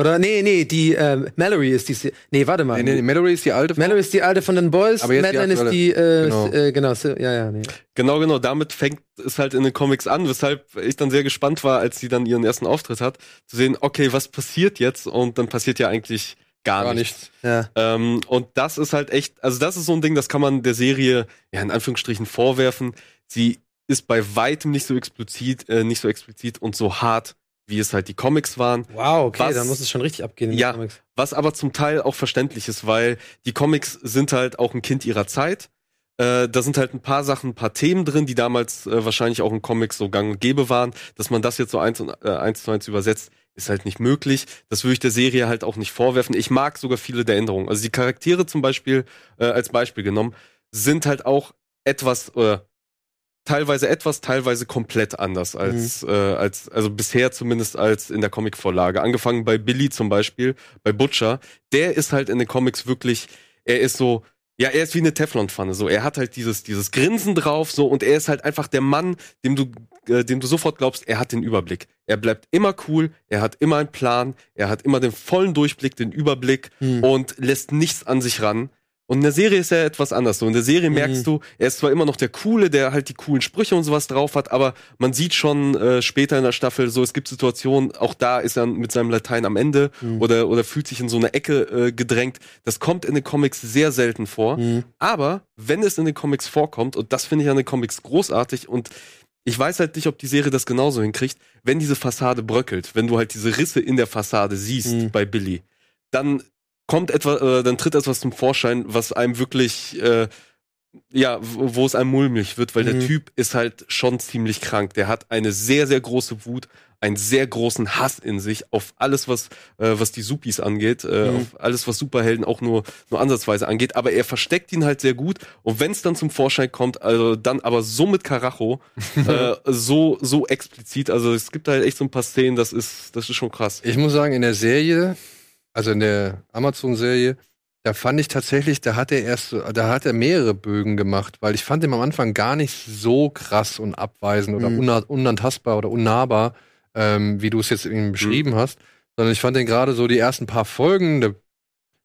Oder nee, nee, die ähm, Mallory ist die. Nee, warte mal. nee, nee, Mallory ist die alte. Frau. Mallory ist die alte von den Boys, Aber jetzt die Madeline ist aktuelle. die, äh, Genau. genau, äh, genau ja, ja, nee. Genau, genau. Damit fängt es halt in den Comics an, weshalb ich dann sehr gespannt war, als sie dann ihren ersten Auftritt hat, zu sehen, okay, was passiert jetzt? Und dann passiert ja eigentlich gar, Gar nichts. nichts. Ja. Ähm, und das ist halt echt, also das ist so ein Ding, das kann man der Serie ja in Anführungsstrichen vorwerfen. Sie ist bei weitem nicht so explizit, äh, nicht so explizit und so hart, wie es halt die Comics waren. Wow, okay, Was- dann muss es schon richtig abgehen in Ja. Comics. Was aber zum Teil auch verständlich ist, weil die Comics sind halt auch ein Kind ihrer Zeit. Äh, da sind halt ein paar Sachen, ein paar Themen drin, die damals äh, wahrscheinlich auch in Comics so gang und gäbe waren. Dass man das jetzt so eins, und, äh, eins zu eins übersetzt, ist halt nicht möglich. Das würde ich der Serie halt auch nicht vorwerfen. Ich mag sogar viele der Änderungen. Also die Charaktere zum Beispiel, äh, als Beispiel genommen, sind halt auch etwas, äh, teilweise etwas, teilweise komplett anders als, äh, als, also bisher zumindest als in der Comicvorlage. Angefangen bei Billy zum Beispiel, bei Butcher, der ist halt in den Comics wirklich, er ist so, ja, er ist wie eine Teflonpfanne, so. Er hat halt dieses, dieses Grinsen drauf, so, und er ist halt einfach der Mann, dem du, äh, dem du sofort glaubst, er hat den Überblick. Er bleibt immer cool, er hat immer einen Plan, er hat immer den vollen Durchblick, den Überblick Hm. und lässt nichts an sich ran. Und in der Serie ist er etwas anders. So in der Serie merkst du, er ist zwar immer noch der Coole, der halt die coolen Sprüche und sowas drauf hat, aber man sieht schon äh, später in der Staffel so, es gibt Situationen, auch da ist er mit seinem Latein am Ende Mhm. oder, oder fühlt sich in so eine Ecke äh, gedrängt. Das kommt in den Comics sehr selten vor. Mhm. Aber wenn es in den Comics vorkommt, und das finde ich an den Comics großartig und ich weiß halt nicht, ob die Serie das genauso hinkriegt, wenn diese Fassade bröckelt, wenn du halt diese Risse in der Fassade siehst Mhm. bei Billy, dann kommt etwa, äh, dann tritt etwas zum Vorschein, was einem wirklich, äh, ja, wo es einem mulmig wird, weil der Mhm. Typ ist halt schon ziemlich krank. Der hat eine sehr, sehr große Wut, einen sehr großen Hass in sich auf alles, was, äh, was die Supis angeht, äh, Mhm. auf alles, was Superhelden auch nur, nur ansatzweise angeht. Aber er versteckt ihn halt sehr gut. Und wenn es dann zum Vorschein kommt, also dann aber so mit Karacho, äh, so, so explizit. Also es gibt halt echt so ein paar Szenen, das ist, das ist schon krass. Ich muss sagen, in der Serie, also in der Amazon-Serie, da fand ich tatsächlich, da hat er erst, da hat er mehrere Bögen gemacht, weil ich fand ihn am Anfang gar nicht so krass und abweisend oder Mhm. unantastbar oder unnahbar, ähm, wie du es jetzt eben beschrieben hast, sondern ich fand den gerade so die ersten paar Folgen, der,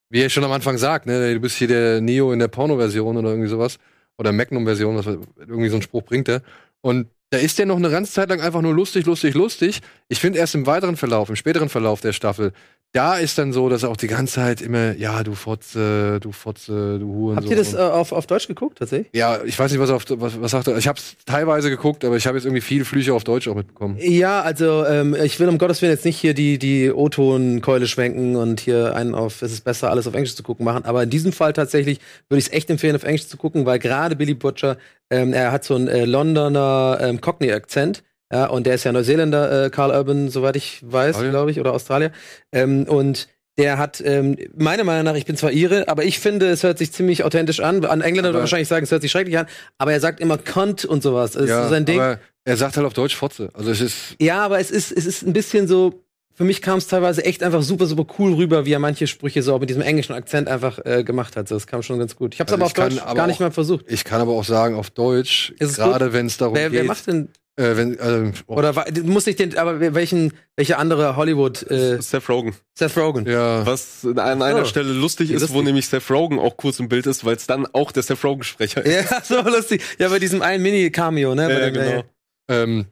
wie er schon am Anfang sagt, ne, du bist hier der Neo in der Porno-Version oder irgendwie sowas oder Magnum-Version, was irgendwie so ein Spruch bringt er. Und da ist der noch eine ganze Zeit lang einfach nur lustig, lustig, lustig. Ich finde erst im weiteren Verlauf, im späteren Verlauf der Staffel, da ist dann so, dass er auch die ganze Zeit immer, ja, du Fotze, du Fotze, du Huren. Habt ihr das äh, auf, auf Deutsch geguckt, tatsächlich? ja, ich weiß nicht, was er auf, was, was sagt er. Ich habe es teilweise geguckt, aber ich habe jetzt irgendwie viel Flüche auf Deutsch auch mitbekommen. Ja, also ähm, ich will um Gottes Willen jetzt nicht hier die, die O-Ton-Keule schwenken und hier einen auf, es ist besser, alles auf Englisch zu gucken machen. Aber in diesem Fall tatsächlich würde ich es echt empfehlen, auf Englisch zu gucken, weil gerade Billy Butcher, ähm, er hat so einen äh, Londoner ähm, Cockney-Akzent. Ja, und der ist ja Neuseeländer, äh, Carl Urban, soweit ich weiß, glaube ich, oder Australier. Ähm, und der hat, ähm, meiner Meinung nach, ich bin zwar Ire, aber ich finde, es hört sich ziemlich authentisch an. An Engländer würde wahrscheinlich sagen, es hört sich schrecklich an, aber er sagt immer Kont und sowas. Das ist so sein Ding. aber er sagt halt auf Deutsch Fotze. Also es ist, Ja, aber es ist, es ist ein bisschen so für mich kam es teilweise echt einfach super, super cool rüber, wie er manche Sprüche so auch mit diesem englischen Akzent einfach äh, gemacht hat. So, das kam schon ganz gut. Ich habe es Also aber auf Deutsch aber gar nicht auch- mal versucht. Ich kann aber auch sagen, auf Deutsch, Ist gerade wenn es darum Wer, geht, wer macht denn, äh, wenn, äh, oh, oder muss ich den, aber welchen, welche andere Hollywood, äh, Seth Rogen. Seth Rogen? ja, Was an einer so. Stelle lustig ist, wo lustig. nämlich Seth Rogen auch kurz im Bild ist, weil es dann auch der Seth Rogen-Sprecher ist. Ja, so lustig. Ja, bei diesem einen Mini-Cameo, ne? Bei Ja, dem- genau. ähm,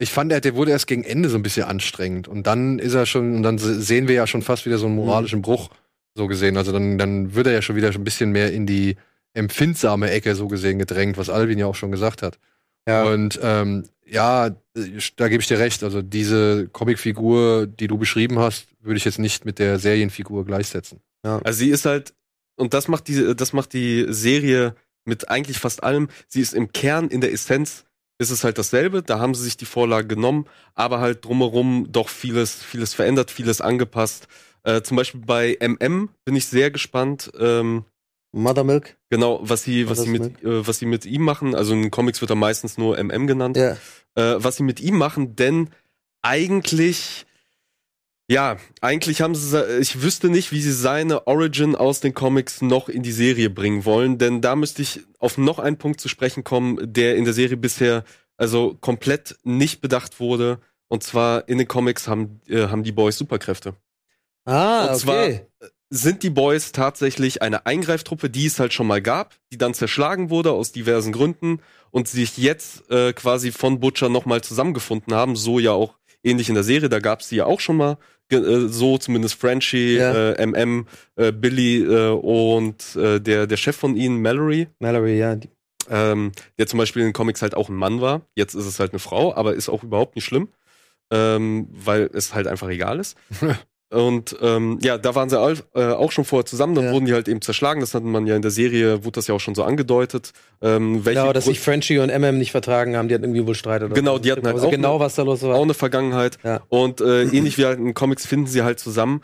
ich fand, der, der wurde erst gegen Ende so ein bisschen anstrengend. Und dann ist er schon, und dann se- sehen wir ja schon fast wieder so einen moralischen Bruch, so gesehen. Also dann, dann wird er ja schon wieder ein bisschen mehr in die empfindsame Ecke, so gesehen, gedrängt, was Alvin ja auch schon gesagt hat. Ja. Und ähm, ja, da gebe ich dir recht. Also diese Comicfigur, die du beschrieben hast, würde ich jetzt nicht mit der Serienfigur gleichsetzen. Also sie ist halt, und das macht die, das macht die Serie mit eigentlich fast allem. Sie ist im Kern, in der Essenz, ist es halt dasselbe. Da haben sie sich die Vorlage genommen, aber halt drumherum doch vieles, vieles verändert, vieles angepasst. Äh, zum Beispiel bei MM bin ich sehr gespannt. Ähm, Mother Milk. genau, was sie, was sie mit, äh, was sie mit ihm machen. Also in Comics wird er meistens nur MM genannt. Ja. Äh, was sie mit ihm machen, denn eigentlich, ja, eigentlich haben sie, ich wüsste nicht, wie sie seine Origin aus den Comics noch in die Serie bringen wollen, denn da müsste ich auf noch einen Punkt zu sprechen kommen, der in der Serie bisher also komplett nicht bedacht wurde. Und zwar in den Comics haben, äh, haben die Boys Superkräfte. Ah, Und zwar- okay. Sind die Boys tatsächlich eine Eingreiftruppe, die es halt schon mal gab, die dann zerschlagen wurde aus diversen Gründen und sich jetzt äh, quasi von Butcher nochmal zusammengefunden haben, so ja auch ähnlich in der Serie, da gab es die ja auch schon mal, äh, so zumindest Frenchie, Ja. äh, MM, Billy äh, und äh, der, der Chef von ihnen, Mallory, Mallory, ja. Ähm, der zum Beispiel in den Comics halt auch ein Mann war. Jetzt ist es halt eine Frau, aber ist auch überhaupt nicht schlimm, ähm, weil es halt einfach egal ist. Und ähm, ja, da waren sie all, äh, auch schon vorher zusammen, dann Ja. wurden die halt eben zerschlagen. Das hat man ja in der Serie, wurde das ja auch schon so angedeutet. Ähm, welche genau, dass sich Frenchie und MM nicht vertragen haben, die hatten irgendwie wohl Streit oder Genau, so. die hatten halt also auch genau, eine- was da los war. auch eine Vergangenheit. Ja. Und äh, ähnlich wie halt in Comics finden sie halt zusammen.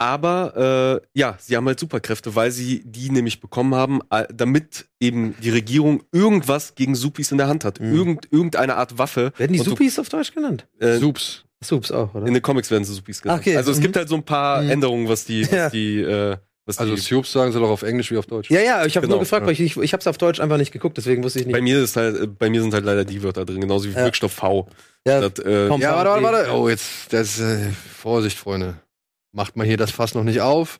Aber äh, ja, sie haben halt Superkräfte, weil sie die nämlich bekommen haben, äh, damit eben die Regierung irgendwas gegen Supis in der Hand hat. Mhm. Irgend, irgendeine Art Waffe. Werden die Supis auf Deutsch genannt? Äh, Sups. Sups auch, oder? in den Comics werden sie Supis genannt. Okay, Also es mhm. gibt halt so ein paar Mhm. Änderungen, was die, was Ja. die, äh, was Also die Sups sagen sie doch auf Englisch wie auf Deutsch. ja, ja, ich habe Genau, nur gefragt, ja. weil ich, ich, ich habe es auf Deutsch einfach nicht geguckt, deswegen wusste ich nicht. bei mir ist halt, äh, bei mir sind halt leider die Wörter drin, genauso wie Ja. Wirkstoff V. ja, Das, äh, Komm. Ja, warte, warte, warte. Oh, jetzt, das, äh, Vorsicht, Freunde. Macht mal hier das Fass noch nicht auf.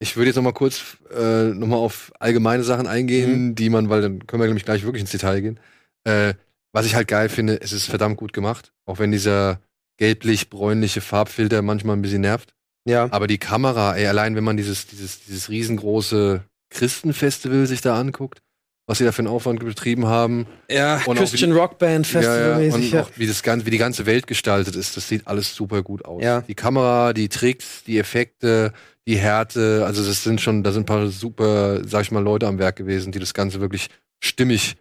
Ich würde jetzt noch mal kurz äh, noch mal auf allgemeine Sachen eingehen, die man, weil dann können wir nämlich gleich wirklich ins Detail gehen. Äh, was ich halt geil finde, es ist verdammt gut gemacht. Auch wenn dieser gelblich-bräunliche Farbfilter manchmal ein bisschen nervt. ja. Aber die Kamera, ey, allein wenn man dieses, dieses, dieses riesengroße Christenfestival sich da anguckt, was sie da für einen Aufwand betrieben haben, ja, Und Christian Rockband Festival ja, ja. Und auch wie, das ganze, wie die ganze Welt gestaltet ist, das sieht alles super gut aus. Ja. Die Kamera, die Tricks, die Effekte, die Härte, also das sind schon, da sind ein paar super, sag ich mal, Leute am Werk gewesen, die das Ganze wirklich stimmig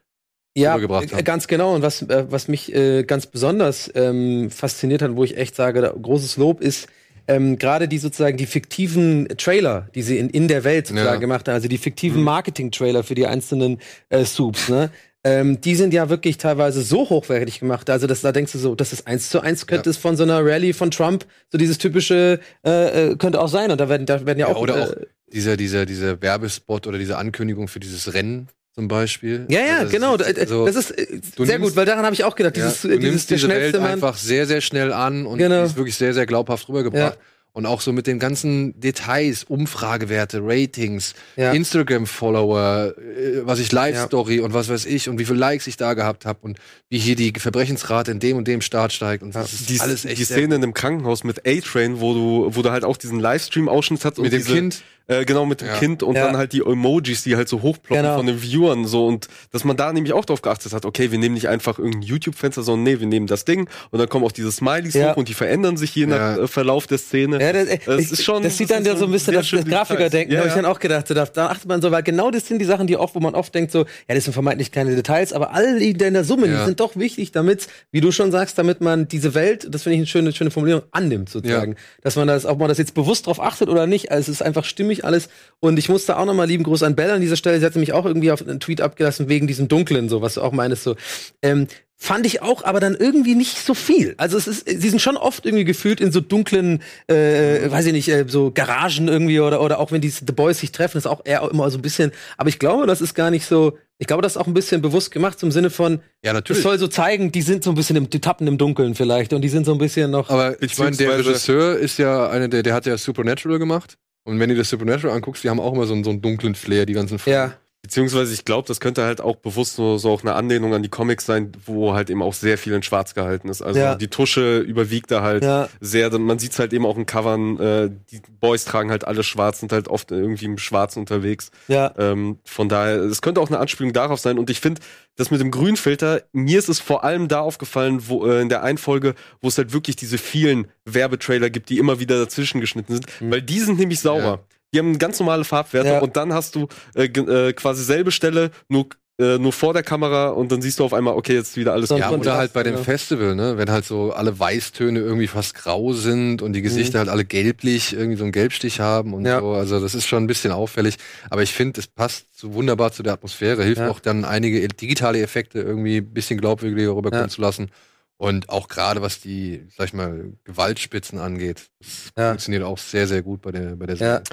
ja äh, ganz genau. Und was, äh, was mich äh, ganz besonders ähm, fasziniert hat, wo ich echt sage, großes Lob ist, ähm, gerade die sozusagen die fiktiven Trailer, die sie in, in der Welt sozusagen Ja. Mhm. gemacht haben, also die fiktiven Marketing-Trailer für die einzelnen äh, Soups, ne? Ähm, die sind ja wirklich teilweise so hochwertig gemacht. Also das, da denkst du so, das ist eins zu eins könnte Ja. es von so einer Rallye von Trump, so dieses typische äh, äh, könnte auch sein. Und da werden, da werden ja, Ja, auch, oder äh, auch dieser, dieser, dieser Werbespot oder diese Ankündigung für dieses Rennen zum Beispiel. Ja, ja, das genau. ist Da- so- das ist äh, sehr nimmst- gut, weil daran habe ich auch gedacht. Ja, Dieses, du äh, dieses nimmst diese Welt Mann. einfach sehr, sehr schnell an und Genau. die ist wirklich sehr, sehr glaubhaft rübergebracht. Und auch so mit den ganzen Details, Umfragewerte, Ratings, Ja. Instagram-Follower, äh, was ich Live-Story und was weiß ich und wie viele Likes ich da gehabt habe und wie hier die Verbrechensrate in dem und dem Start steigt. Und das ist die, alles echt die Szene in dem Krankenhaus mit A-Train, wo du, wo du halt auch diesen Livestream-Ausschnitt hast. mit und dem diese, Kind. Äh, genau, mit dem Ja. Kind und Ja. dann halt die Emojis, die halt so hochploppen Genau. von den Viewern so und dass man da nämlich auch drauf geachtet hat, okay, wir nehmen nicht einfach irgendein YouTube-Fenster, sondern nee, wir nehmen das Ding und dann kommen auch diese Smileys Ja. hoch und die verändern sich je nach äh, Verlauf der Szene. Ja, das, Das ich- ist schon- das sieht das dann ja so ein bisschen das, das. Grafiker-Denken, Ja, habe ich dann auch gedacht. So, da, da achtet man so, weil genau das sind die Sachen, die oft, wo man oft denkt, so, ja, das sind vermeintlich keine Details, aber all die in der Summe, Ja. die sind doch wichtig, damit, wie du schon sagst, damit man diese Welt, das finde ich eine schöne, schöne Formulierung, annimmt sozusagen. Dass man das, ob man das jetzt bewusst drauf achtet oder nicht, also es ist einfach stimmig alles. Und ich musste auch nochmal lieben Gruß an Bella an dieser Stelle, sie hat mich auch irgendwie auf einen Tweet abgelassen wegen diesem Dunklen, so, was du auch meinst, so. Ähm, fand ich auch, aber dann irgendwie nicht so viel. Also es ist, sie sind schon oft irgendwie gefühlt in so dunklen, äh, weiß ich nicht, äh, so Garagen irgendwie oder oder auch wenn die The Boys sich treffen, ist auch eher immer so ein bisschen. Aber ich glaube, das ist gar nicht so. Ich glaube, das ist auch ein bisschen bewusst gemacht zum Sinne von, Ja, es natürlich. soll so zeigen, die sind so ein bisschen im, die tappen im Dunkeln vielleicht und die sind so ein bisschen noch. Aber ich meine, der Regisseur ist ja einer, der, der hat ja Supernatural gemacht. Und wenn du das Supernatural anguckst, die haben auch immer so einen, so einen dunklen Flair, die ganzen Folgen. ja, Beziehungsweise ich glaube, das könnte halt auch bewusst nur so auch eine Anlehnung an die Comics sein, wo halt eben auch sehr viel in Schwarz gehalten ist. Also Ja. die Tusche überwiegt da halt ja, sehr. Man sieht es halt eben auch in Covern. Äh, die Boys tragen halt alle Schwarz, sind halt oft irgendwie im Schwarz unterwegs. ja. Ähm, von daher, es könnte auch eine Anspielung darauf sein. Und ich finde, das mit dem Grünfilter, mir ist es vor allem da aufgefallen, wo äh, in der einen Folge, wo es halt wirklich diese vielen Werbetrailer gibt, die immer wieder dazwischen geschnitten sind, weil die sind nämlich sauber. Ja. Die haben ganz normale Farbwerte Ja. und dann hast du äh, äh, quasi selbe Stelle, nur äh, nur vor der Kamera und dann siehst du auf einmal, okay, jetzt wieder alles Ja, grün. oder halt bei dem Ja. Festival, ne? Wenn halt so alle Weißtöne irgendwie fast grau sind und die Gesichter halt alle gelblich, irgendwie so einen Gelbstich haben und Ja. so. Also das ist schon ein bisschen auffällig. Aber ich finde, es passt so wunderbar zu der Atmosphäre, hilft Ja. auch dann einige digitale Effekte irgendwie ein bisschen glaubwürdiger rüberkommen Ja. zu lassen. Und auch gerade was die, sag ich mal, Gewaltspitzen angeht, das Ja. funktioniert auch sehr, sehr gut bei der, bei der Ja. Serie.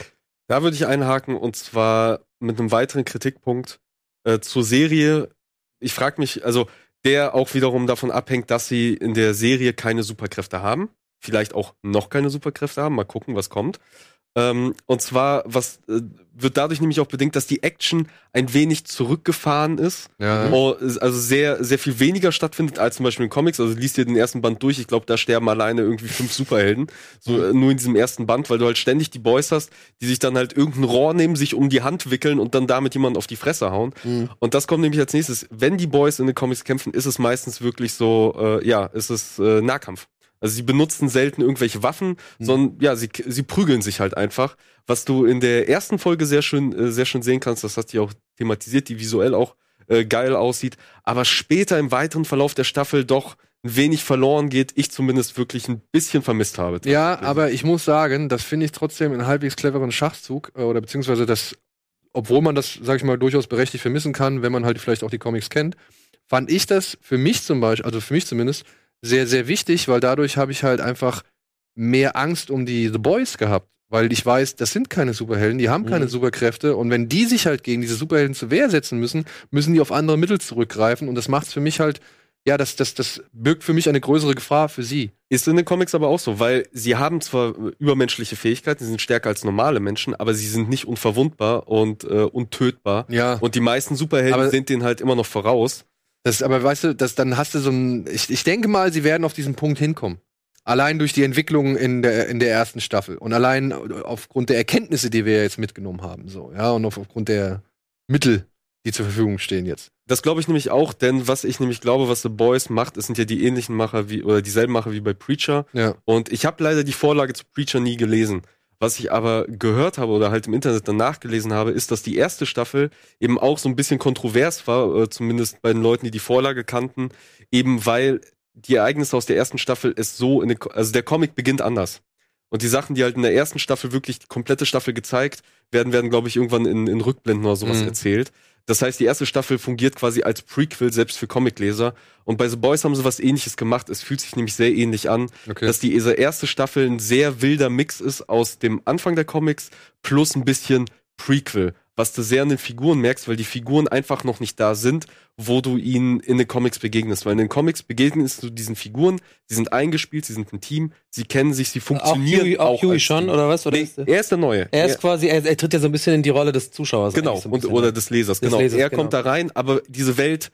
Da würde ich einhaken und zwar mit einem weiteren Kritikpunkt äh, zur Serie. Ich frage mich, also der auch wiederum davon abhängt, dass sie in der Serie keine Superkräfte haben. Vielleicht auch noch keine Superkräfte haben. Mal gucken, was kommt. Ähm, und zwar, was äh, wird dadurch nämlich auch bedingt, dass die Action ein wenig zurückgefahren ist. Ja. Ist also sehr, sehr viel weniger stattfindet als zum Beispiel in Comics. Also liest dir den ersten Band durch. Ich glaube, da sterben alleine irgendwie fünf Superhelden. So äh, nur in diesem ersten Band, weil du halt ständig die Boys hast, die sich dann halt irgendein Rohr nehmen, sich um die Hand wickeln und dann damit jemanden auf die Fresse hauen. Mhm. Und das kommt nämlich als nächstes. Wenn die Boys in den Comics kämpfen, ist es meistens wirklich so, äh, ja, ist es äh, Nahkampf. Also sie benutzen selten irgendwelche Waffen, Mhm. sondern ja, sie, sie prügeln sich halt einfach. Was du in der ersten Folge sehr schön, äh, sehr schön sehen kannst, das hast du ja auch thematisiert, die visuell auch äh, geil aussieht, aber später im weiteren Verlauf der Staffel doch ein wenig verloren geht, ich zumindest wirklich ein bisschen vermisst habe. Ja, aber ich muss sagen, das finde ich trotzdem einen halbwegs cleveren Schachzug, äh, oder beziehungsweise das, obwohl man das, sag ich mal, durchaus berechtigt vermissen kann, wenn man halt vielleicht auch die Comics kennt, fand ich das für mich zum Beispiel, also für mich zumindest, sehr, sehr wichtig, weil dadurch habe ich halt einfach mehr Angst um die The Boys gehabt. Weil ich weiß, das sind keine Superhelden, die haben keine Mhm. Superkräfte und wenn die sich halt gegen diese Superhelden zur Wehr setzen müssen, müssen die auf andere Mittel zurückgreifen und das macht es für mich halt, ja, das, das, das birgt für mich eine größere Gefahr für sie. Ist in den Comics aber auch so, weil sie haben zwar übermenschliche Fähigkeiten, sie sind stärker als normale Menschen, aber sie sind nicht unverwundbar und äh, untötbar. Ja. Und die meisten Superhelden Aber- sind denen halt immer noch voraus. Das, aber weißt du, das, dann hast du so ein. Ich, ich denke mal, sie werden auf diesen Punkt hinkommen. Allein durch die Entwicklung in der, in der ersten Staffel. Und allein aufgrund der Erkenntnisse, die wir jetzt mitgenommen haben. So, ja, und auf, aufgrund der Mittel, die zur Verfügung stehen jetzt. Das glaube ich nämlich auch, denn was ich nämlich glaube, was The Boys macht, es sind ja die ähnlichen Macher wie, oder dieselben Macher wie bei Preacher. Ja. Und ich habe leider die Vorlage zu Preacher nie gelesen. Was ich aber gehört habe oder halt im Internet dann nachgelesen habe, ist, dass die erste Staffel eben auch so ein bisschen kontrovers war, äh, zumindest bei den Leuten, die die Vorlage kannten, eben weil die Ereignisse aus der ersten Staffel es so in den, also der Comic beginnt anders. Und die Sachen, die halt in der ersten Staffel wirklich die komplette Staffel gezeigt werden, werden, glaube ich, irgendwann in, in Rückblenden oder sowas Mhm. erzählt. Das heißt, die erste Staffel fungiert quasi als Prequel selbst für Comicleser. Und bei The Boys haben sie was ähnliches gemacht. Es fühlt sich nämlich sehr ähnlich an, Okay. dass diese erste Staffel ein sehr wilder Mix ist aus dem Anfang der Comics plus ein bisschen Prequel, was du sehr an den Figuren merkst, weil die Figuren einfach noch nicht da sind, wo du ihnen in den Comics begegnest. Weil in den Comics begegnest du diesen Figuren, sie sind eingespielt, sie sind ein Team, sie kennen sich, sie Auch funktionieren Huey, auch Huey schon, Team. oder was? Oder Nee, ist der- er ist der Neue. er ist quasi, er, er tritt ja so ein bisschen in die Rolle des Zuschauers. Genau, so und, oder ne? des Lesers, Des genau. Lesers, er genau. kommt da rein, aber diese Welt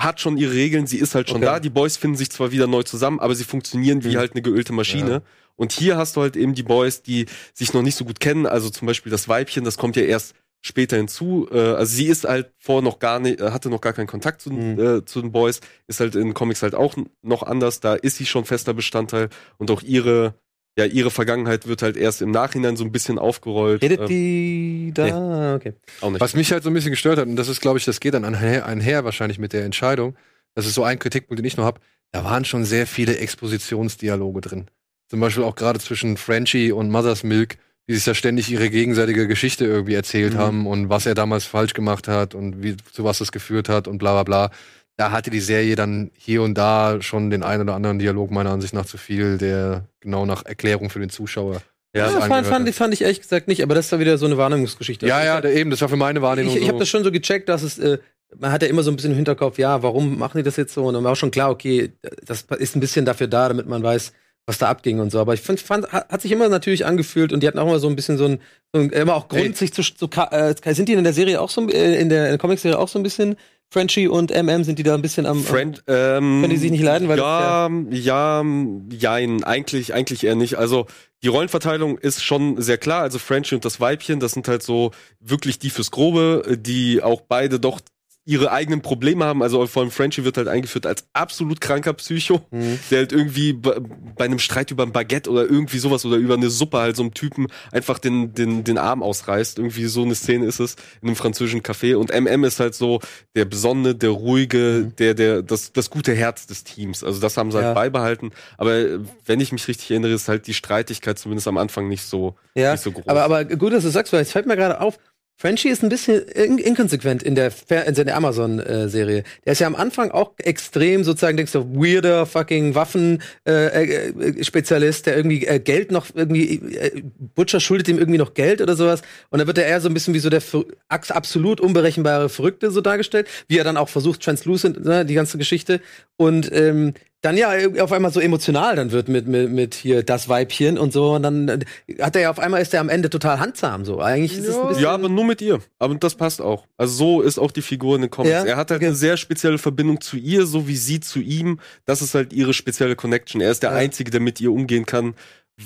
hat schon ihre Regeln, sie ist halt schon Okay. da. Die Boys finden sich zwar wieder neu zusammen, aber sie funktionieren wie Mhm. halt eine geölte Maschine. Ja. Und hier hast du halt eben die Boys, die sich noch nicht so gut kennen. Also zum Beispiel das Weibchen, das kommt ja erst später hinzu. Äh, also sie ist halt vor noch gar nicht, äh, hatte noch gar keinen Kontakt zu, Mhm. äh, zu den Boys, ist halt in Comics halt auch noch anders. Da ist sie schon fester Bestandteil und auch ihre, ja, ihre Vergangenheit wird halt erst im Nachhinein so ein bisschen aufgerollt. Redet Ähm, die da? Okay. auch nicht. Was mich halt so ein bisschen gestört hat, und das ist, glaube ich, das geht dann einher, einher wahrscheinlich mit der Entscheidung, das ist so ein Kritikpunkt, den ich noch habe, da waren schon sehr viele Expositionsdialoge drin. Zum Beispiel auch gerade zwischen Frenchie und Mother's Milk, die sich ja ständig ihre gegenseitige Geschichte irgendwie erzählt Mhm. haben und was er damals falsch gemacht hat und wie zu was das geführt hat und bla bla bla. da hatte die Serie dann hier und da schon den einen oder anderen Dialog meiner Ansicht nach zu viel, der genau nach Erklärung für den Zuschauer. Ja, sich fand, fand, fand ich ehrlich gesagt nicht, aber das dann wieder so eine Wahrnehmungsgeschichte. ja, ja, da- eben, das war für meine Wahrnehmung ich, ich habe das schon so gecheckt, dass es, äh, man hat ja immer so ein bisschen im Hinterkopf, ja, warum machen die das jetzt so? Und dann war auch schon klar, okay, das ist ein bisschen dafür da, damit man weiß, was da abging und so. Aber ich fand, fand hat, sich immer natürlich angefühlt und die hatten auch immer so ein bisschen so ein, so ein immer auch Grund, Ey. sich zu, ka- äh, sind die in der Serie auch so, ein- äh, in der, in der Comicserie auch so ein bisschen Frenchie und MM, sind die da ein bisschen am, Friend, ähm, Können die sich nicht leiden, weil ja, ja, jein, eigentlich, eigentlich eher nicht. Also die Rollenverteilung ist schon sehr klar. Also Frenchie und das Weibchen, das sind halt so wirklich die fürs Grobe, die auch beide doch ihre eigenen Probleme haben. Also vor allem Frenchie wird halt eingeführt als absolut kranker Psycho, Mhm. der halt irgendwie bei, bei einem Streit über ein Baguette oder irgendwie sowas oder über eine Suppe halt so einem Typen einfach den, den, den Arm ausreißt. Irgendwie so eine Szene ist es in einem französischen Café. Und MM ist halt so der besonnene, der ruhige, der, der, das, das gute Herz des Teams. Also das haben sie Ja. halt beibehalten. Aber äh, wenn ich mich richtig erinnere, ist halt die Streitigkeit zumindest am Anfang nicht so, Ja, nicht so groß. aber, aber gut, dass du sagst, weil es fällt mir gerade auf, Frenchie ist ein bisschen in inkonsequent in der, der Amazon-Serie. der ist ja am Anfang auch extrem sozusagen, denkst du, weirder fucking Waffen-Spezialist, äh, äh, Spezialist, der irgendwie äh, Geld noch irgendwie, äh, Butcher schuldet ihm irgendwie noch Geld oder sowas. Und dann wird er eher so ein bisschen wie so der absolut unberechenbare Verrückte so dargestellt, wie er dann auch versucht, Translucent, ne, die ganze Geschichte. Und ähm, dann ja auf einmal so emotional dann wird mit, mit, mit hier das Weibchen und so und dann äh, hat er ja auf einmal ist er am Ende total handsam so. Eigentlich ist es ein bisschen Ja, aber nur mit ihr. Aber das passt auch. Also so ist auch die Figur in den Comics. Ja, er hat halt okay. eine sehr spezielle Verbindung zu ihr, so wie sie zu ihm. Das ist halt ihre spezielle Connection. Er ist der Ja. Einzige, der mit ihr umgehen kann,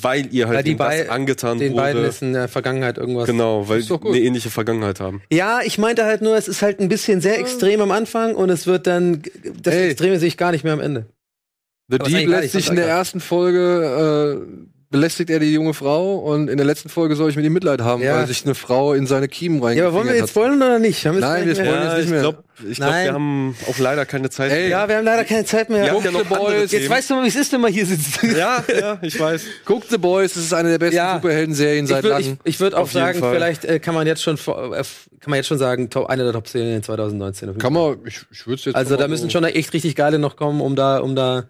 weil ihr halt Weil bei- angetan den wurde. beiden ist in der Vergangenheit irgendwas. genau, weil die gut. eine ähnliche Vergangenheit haben. Ja, ich meinte halt nur, es ist halt ein bisschen sehr extrem am Anfang und es wird dann das Ey. Extreme sehe ich gar nicht mehr am Ende. The Aber gar lässt sich in der er ersten Folge äh, belästigt er die junge Frau und in der letzten Folge soll ich mit ihm Mitleid haben, Ja. weil sich eine Frau in seine Kiemen Ja, reingefingert aber wollen wir jetzt spoilern oder nicht? Haben Nein, wir spoilern jetzt nicht mehr. ich glaube, ich glaub, wir haben auch leider keine Zeit. Ey, Ja, wir haben leider keine Zeit mehr. Ja Guck, noch The Boys. Jetzt weißt du mal, wie es ist, wenn man hier sitzt. ja, ja, ich weiß. Guckt The Boys, das ist eine der besten Ja. Superhelden-Serien Ich seit würde ich, langem. ich würd auch Auf jeden sagen, Fall. vielleicht äh, kann man jetzt schon äh, kann man jetzt schon sagen, top, eine der Top 10 in 2019. auf jeden Kann man, ich, ich würde jetzt Also da müssen schon echt richtig geile noch kommen, um da, um da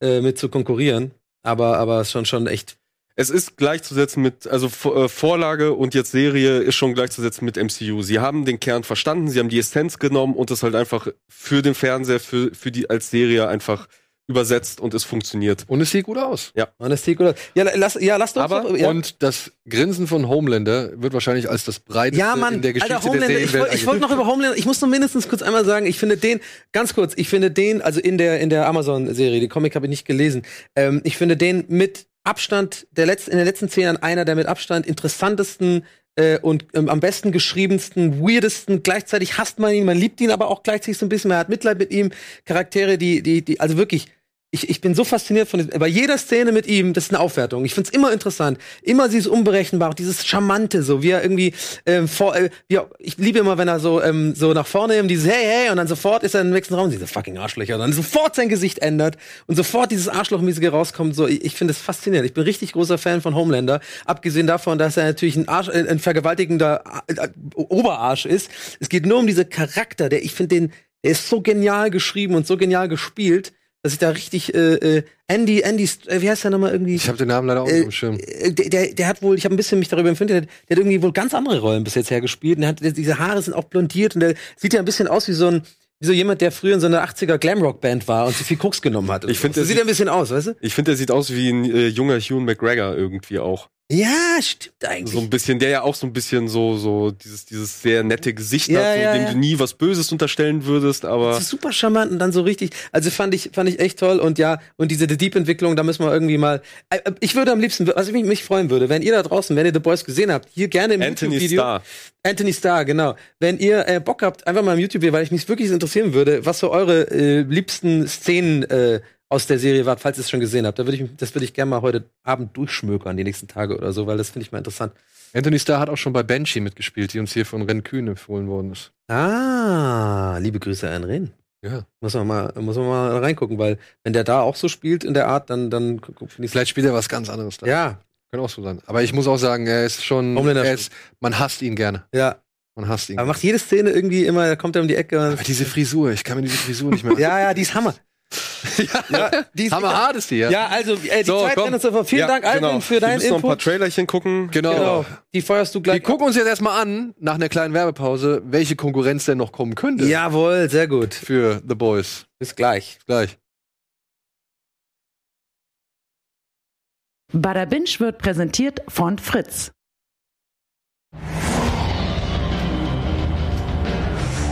äh, mit zu konkurrieren. Aber, aber schon, schon echt. Es ist gleichzusetzen mit, also äh, Vorlage und jetzt Serie ist schon gleichzusetzen mit MCU. Sie haben den Kern verstanden, sie haben die Essenz genommen und das halt einfach für den Fernseher, für, für die als Serie einfach übersetzt und es funktioniert. Und es sieht gut aus. Honesty, oder? Ja, lass, ja, lass doch. Aber- doch, ja. Und das Grinsen von Homelander wird wahrscheinlich als das breiteste ja, Mann, in der Geschichte Alter, Homelander, der ich Serienwelt wollte ich wollt noch über Homelander, ich muss nur mindestens kurz einmal sagen, ich finde den, ganz kurz, ich finde den, also in der, in der Amazon-Serie, die Comic habe ich nicht gelesen, ähm, ich finde den mit Abstand, der letzten, in den letzten zehn Jahren einer der mit Abstand interessantesten äh, und ähm, am besten geschriebensten, weirdesten, gleichzeitig hasst man ihn, man liebt ihn aber auch gleichzeitig so ein bisschen, man hat Mitleid mit ihm, Charaktere, die, die, die, also wirklich, ich, ich bin so fasziniert von bei jeder Szene mit ihm, das ist eine Aufwertung. Ich find's immer interessant. Immer dieses Unberechenbare, dieses Charmante, so wie er irgendwie ähm, vor, äh, er, ich liebe immer, wenn er so ähm, so nach vorne nimmt, dieses Hey, hey, und dann sofort ist er im nächsten Raum, diese fucking Arschlöcher, und dann sofort sein Gesicht ändert und sofort dieses Arschlochmäßige rauskommt. So, ich, ich finde das faszinierend. Ich bin richtig großer Fan von Homelander, abgesehen davon, dass er natürlich ein Arsch, äh, ein vergewaltigender äh, äh, Oberarsch ist. Es geht nur um diese Charakter, der ich finde den, der ist so genial geschrieben und so genial gespielt dass ich da richtig äh, äh, Andy Andy äh, wie heißt der nochmal irgendwie Ich habe den Namen leider auch nicht äh, auf dem Schirm. äh, der, der, der hat wohl, ich habe ein bisschen mich darüber empfindet, der, der hat irgendwie wohl ganz andere Rollen bis jetzt hergespielt. Und der hat, der, diese Haare sind auch blondiert und der sieht ja ein bisschen aus wie so ein, wie so jemand, der früher in so einer 80er Glamrock-Band war und so viel Koks genommen hat. Ich so. find, so sieht sieht- ein bisschen aus, weißt du? Ich finde, der sieht aus wie ein äh, junger Hugh McGregor irgendwie auch. Ja, stimmt eigentlich. So ein bisschen, der ja auch so ein bisschen so, so dieses, dieses sehr nette Gesicht Ja, hat, so, ja, dem ja. du nie was Böses unterstellen würdest, aber Das ist super charmant und dann so richtig. Also fand ich, fand ich echt toll. Und ja, und diese The Deep-Entwicklung, da müssen wir irgendwie mal. Äh, äh, Ich würde am liebsten, was ich mich, mich freuen würde, wenn ihr da draußen, wenn ihr The Boys gesehen habt, hier gerne im Anthony YouTube-Video. Starr. Anthony Starr, genau. Wenn ihr äh, Bock habt, einfach mal im YouTube-Video, weil ich mich wirklich interessieren würde, was so eure äh, liebsten Szenen äh, aus der Serie waren, falls ihr es schon gesehen habt. Da würde ich, das würde ich gerne mal heute Abend durchschmökern, die nächsten Tage oder so, weil das finde ich mal interessant. Anthony Starr hat auch schon bei Banshee mitgespielt, die uns hier von Ren Kühn empfohlen worden ist. Ah, liebe Grüße an Ren. Ja. Muss man mal, muss man mal reingucken, weil wenn der da auch so spielt in der Art, dann, dann finde ich Vielleicht spielt er was ganz anderes da. Ja, Kann auch so sein. Aber ich muss auch sagen, er ist schon, er ist, man hasst ihn gerne. ja. Man hasst ihn. Aber macht jede Szene irgendwie immer, da kommt er um die Ecke. Aber diese Frisur, ich kann mir diese Frisur nicht mehr. ja, ja, die ist Hammer. Ja, die ist Hammerhart ist die, ja. Ja, also äh, die So, Zeit komm. rennt uns davor. Vielen Ja, Dank, Alvin, genau. für Wir deinen müssen noch ein paar Input. Trailerchen gucken. Genau. Genau. Die feuerst du Wir gleich. gucken uns jetzt erstmal an, nach einer kleinen Werbepause, welche Konkurrenz denn noch kommen könnte Jawohl, sehr gut. für The Boys. Bis gleich. Gleich. Bada Binge wird präsentiert von Fritz.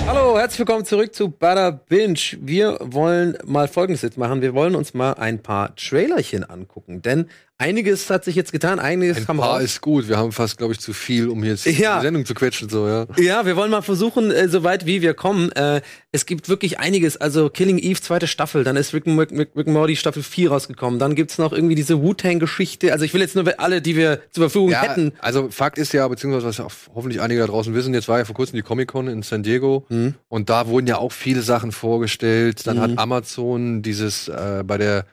Hallo, herzlich willkommen zurück zu Bada Binge. Wir wollen mal Folgendes jetzt machen. Wir wollen uns mal ein paar Trailerchen angucken, denn einiges hat sich jetzt getan, einiges Ein kam paar raus. ist gut. Wir haben fast, glaube ich, zu viel, um jetzt Ja. die Sendung zu quetschen. So, ja. Ja, wir wollen mal versuchen, äh, so weit wie wir kommen. Äh, es gibt wirklich einiges. Also Killing Eve, zweite Staffel, dann ist Rick, Rick, Rick and Morty Staffel 4 rausgekommen. Dann gibt's noch irgendwie diese Wu-Tang-Geschichte. Also ich will jetzt nur alle, die wir zur Verfügung Ja, hätten. also Fakt ist ja, beziehungsweise was auch hoffentlich einige da draußen wissen, jetzt war ja vor kurzem die Comic-Con in San Diego Mhm. und da wurden ja auch viele Sachen vorgestellt. Dann hat Amazon dieses äh, bei der,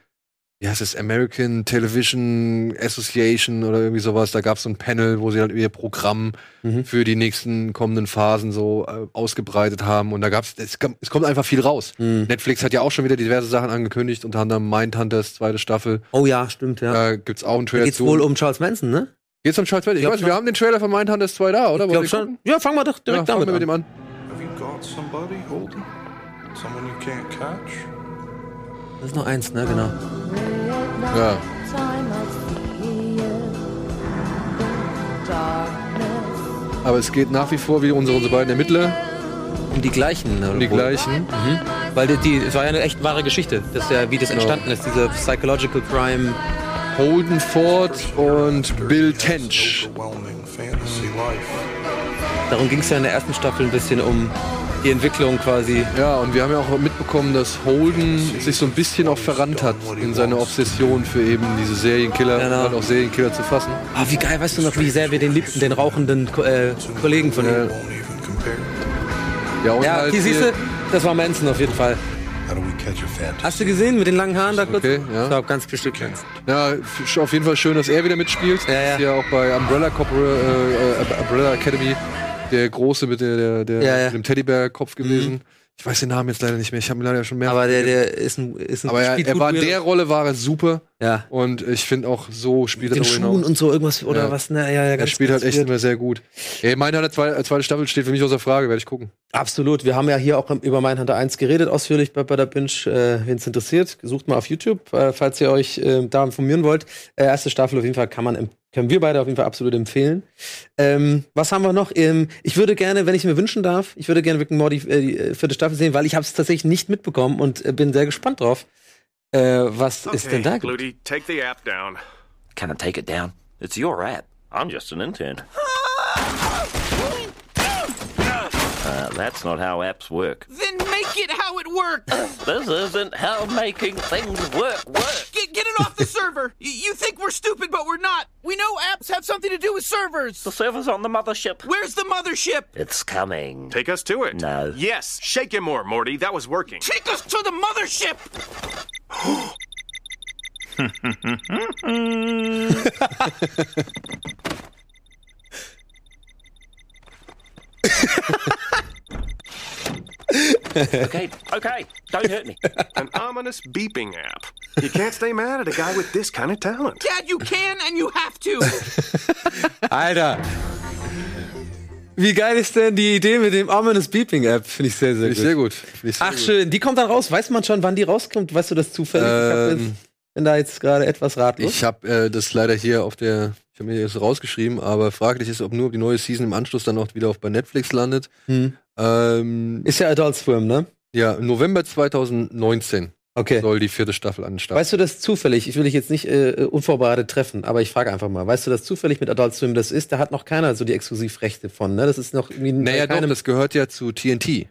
wie heißt es, American Television Association oder irgendwie sowas, da gab es so ein Panel, wo sie halt ihr Programm Mhm. für die nächsten kommenden Phasen so äh, ausgebreitet haben und da gab's, es, kam- es kommt einfach viel raus. Mhm. Netflix hat ja auch schon wieder diverse Sachen angekündigt, unter anderem Mindhunters zweite Staffel. Oh ja, stimmt, ja. Da gibt's auch einen Da Trailer geht's zu. wohl um Charles Manson, ne? Geht's um Charles Manson? Ich glaub weiß, nicht, schon. wir haben den Trailer von Mindhunters 2 da, oder? Ich ihr schon. gucken? Ja, fangen wir doch Ja, direkt fangen damit wir mit an. dem an. Have you got somebody, Holden? Someone you can't catch? Das ist noch eins, ne? Genau. Ja. Aber es geht nach wie vor wie unsere, unsere beiden Ermittler, Um die gleichen. Ne? um die gleichen. Weil die, die, es war ja eine echt wahre Geschichte. Das ist ja, wie das Genau. entstanden ist, diese Psychological Crime. Holden Ford und Bill Tench. Darum ging es ja in der ersten Staffel ein bisschen um die Entwicklung quasi. Ja, und wir haben ja auch mitbekommen, dass Holden sich so ein bisschen auch verrannt hat in seiner Obsession für eben diese Serienkiller Genau. und halt auch Serienkiller zu fassen. Ah, wie geil, weißt du noch, wie sehr wir den liebten, den rauchenden äh, Kollegen von ihm. Even compare. Ja, und Ja, halt hier siehst du, das war Manson auf jeden Fall. How do we catch a fantasy? Hast du gesehen mit den langen Haaren da kurz? Okay, ja. Ich glaube, ganz bestimmt. Ja, auf jeden Fall schön, dass er wieder mitspielt. Ja, ja. Ist ja auch bei Umbrella, Corpora, äh, äh, Umbrella Academy der Große mit, der, der, der, Ja, ja. mit dem Teddybär-Kopf gewesen. Ich weiß den Namen jetzt leider nicht mehr. Ich habe ihn leider schon mehr. Aber der, der ist ein, ist ein Aber er, spielt er war in mit- der Rolle war er super ja. und ich finde auch so spielt er den Schuhen hinaus. und so irgendwas oder Ja. was, ne? Ja, ja, Er ganz, spielt halt ganz echt weird. immer sehr gut. Ey, Mindhunter zweite, zweite Staffel steht für mich außer Frage, werde ich gucken. Absolut. Wir haben ja hier auch über Mindhunter 1 geredet, ausführlich bei, bei der Binge. Äh, Wen es interessiert, sucht mal auf YouTube, äh, falls ihr euch äh, da informieren wollt. Äh, erste Staffel auf jeden Fall kann man, em- können wir beide auf jeden Fall absolut empfehlen. Ähm, was haben wir noch? Ähm, ich würde gerne, wenn ich mir wünschen darf, ich würde gerne Rick and Morty äh, die äh, vierte Staffel sehen, weil ich habe es tatsächlich nicht mitbekommen und äh, bin sehr gespannt drauf. Äh, was ist denn da? Glody, take the app down. Can I take it down? It's your app. I'm just an intern. That's not how apps work. Then make it how it works. This isn't how making things work works. Get, get it off the server. Y- you think we're stupid, but we're not. We know apps have something to do with servers. The server's on the mothership. Where's the mothership? It's coming. Take us to it. No. Yes, shake him more, Morty. That was working. Take us to the mothership. Okay, okay, don't hurt me. An ominous beeping app. You can't stay mad at a guy with this kind of talent. Dad, you can and you have to. Alter! Wie geil ist denn die Idee mit dem Ominous Beeping App? Finde ich sehr, sehr Finde ich gut. sehr gut. Finde ich sehr Ach gut. schön, die kommt dann raus. Weiß man schon, wann die rauskommt? Weißt du das zufällig? ich Ähm, jetzt, bin da jetzt gerade etwas ratlos. Ich habe äh, das leider hier auf der, ich habe mir das rausgeschrieben, aber fraglich ist, ob nur die neue Season im Anschluss dann auch wieder auf bei Netflix landet. Hm. Ähm, Ist ja Adult Swim, ne? ja, im November 2019 Okay. soll die vierte Staffel an den Start. Weißt du das zufällig? Ich will dich jetzt nicht äh, unvorbereitet treffen, aber ich frage einfach mal. Weißt du das zufällig mit Adult Swim das ist? Da hat noch keiner so die Exklusivrechte von, ne? Das ist noch irgendwie naja, doch, keinem, das gehört ja zu TNT.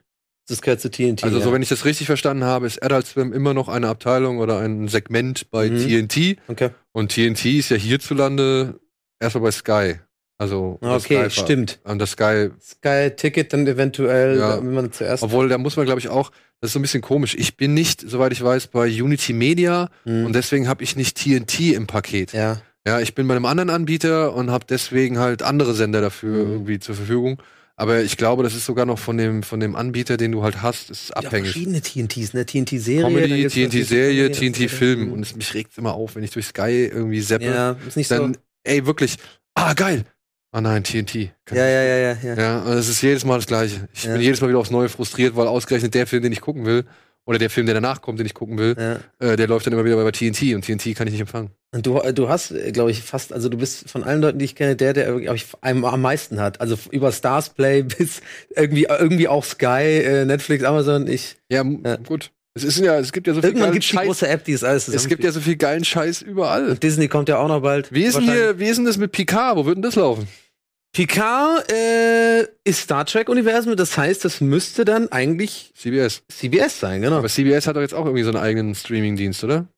das gehört zu TNT. Also, ja. so wenn ich das richtig verstanden habe, ist Adult Swim immer noch eine Abteilung oder ein Segment bei Mhm. TNT. okay. Und TNT ist ja hierzulande erstmal bei Sky. Also, Okay, Sky stimmt. Und das Sky, Sky Ticket dann eventuell, Ja. wenn man zuerst. obwohl, da muss man, glaube ich, auch, das ist so ein bisschen komisch. Ich bin nicht, soweit ich weiß, bei Unity Media Mhm. und deswegen habe ich nicht TNT im Paket. Ja, ja. ich bin bei einem anderen Anbieter und habe deswegen halt andere Sender dafür Mhm. irgendwie zur Verfügung. Aber ich glaube, das ist sogar noch von dem, von dem Anbieter, den du halt hast, ist Ja, abhängig. verschiedene TNTs, ne? TNT-Serie. Comedy, TNT-Serie, TNT-Film. Und es, mich regt immer auf, wenn ich durch Sky irgendwie seppe. Ja, ist nicht dann, so. ey, wirklich, ah, geil. Ah nein, TNT. Ja, ja, ja, ja, ja. Ja, und es ist jedes Mal das Gleiche. Ich Ja. bin jedes Mal wieder aufs Neue frustriert, weil ausgerechnet der Film, den ich gucken will, oder der Film, der danach kommt, den ich gucken will, ja. äh, der läuft dann immer wieder bei TNT und TNT kann ich nicht empfangen. Und du, du hast, glaube ich, fast, also du bist von allen Leuten, die ich kenne, der, der, ich, am, am meisten hat. Also über Stars Play bis irgendwie, irgendwie auch Sky, äh, Netflix, Amazon. Ich, Ja, Ja. gut. Es ist ja, es gibt ja so viel irgendwann geilen gibt's die Scheiß. große App, die ist alles Es gibt ja so viel geilen Scheiß überall. Und Disney kommt ja auch noch bald. Wie ist denn hier, wie ist denn das mit Picard? Wo wird denn das laufen? Picard äh, ist Star Trek-Universum, das heißt, das müsste dann eigentlich CBS. CBS sein, genau. Aber CBS hat doch jetzt auch irgendwie so einen eigenen Streaming-Dienst, oder?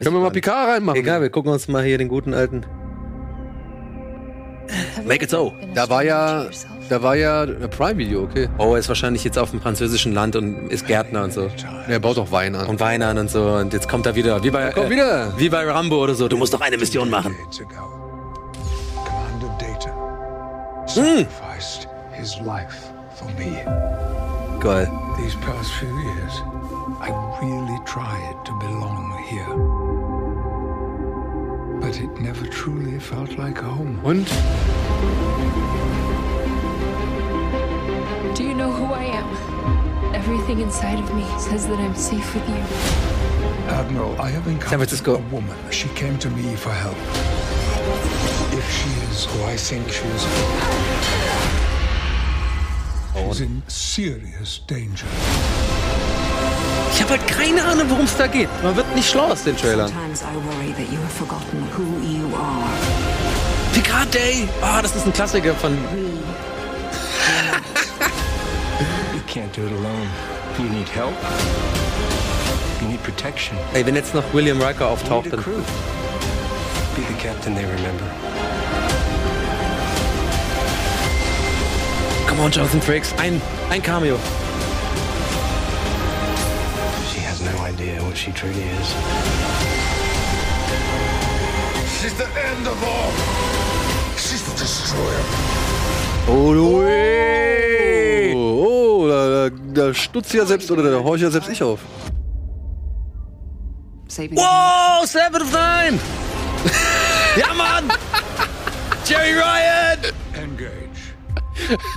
Können wir mal Picard reinmachen? Egal, wir gucken uns mal hier den guten alten. Make it so. Da war ja, da war ja äh, Prime Video, okay. Oh, er ist wahrscheinlich jetzt auf dem französischen Land und ist Gärtner und so. Er baut doch Wein an. Und Wein an und so. Und jetzt kommt er wieder. Wie bei, äh, wieder. wie bei Rambo oder so. Du musst doch eine Mission machen. Hm. sacrificed his life for me. Geil. These past few years, I really tried to belong here. But it never truly felt like home. Und? Do you know who I am? Everything inside of me says that I'm safe with you. Admiral, I have encountered Francisco. a woman. She came to me for help. If she is who I think she is, she's in serious danger. Ich habe halt keine Ahnung, worum es da geht. Man wird nicht schlau aus den Trailern. Picard Day. Ah, das ist ein Klassiker von. You can't do it alone. You need help. You need protection. Ey, wenn jetzt noch William Riker auftaucht, dann. Be the captain they remember. Come on, Jonathan Frakes. Ein, ein Cameo. Idea what she truly is. She's the end of all. She's the destroyer. Oh, du. Oh, oh da, da, da stutzt ja selbst, oder da horch ja selbst ich auf. Saving Wow, Seven of Nine. ja, Mann. Jerry Ryan.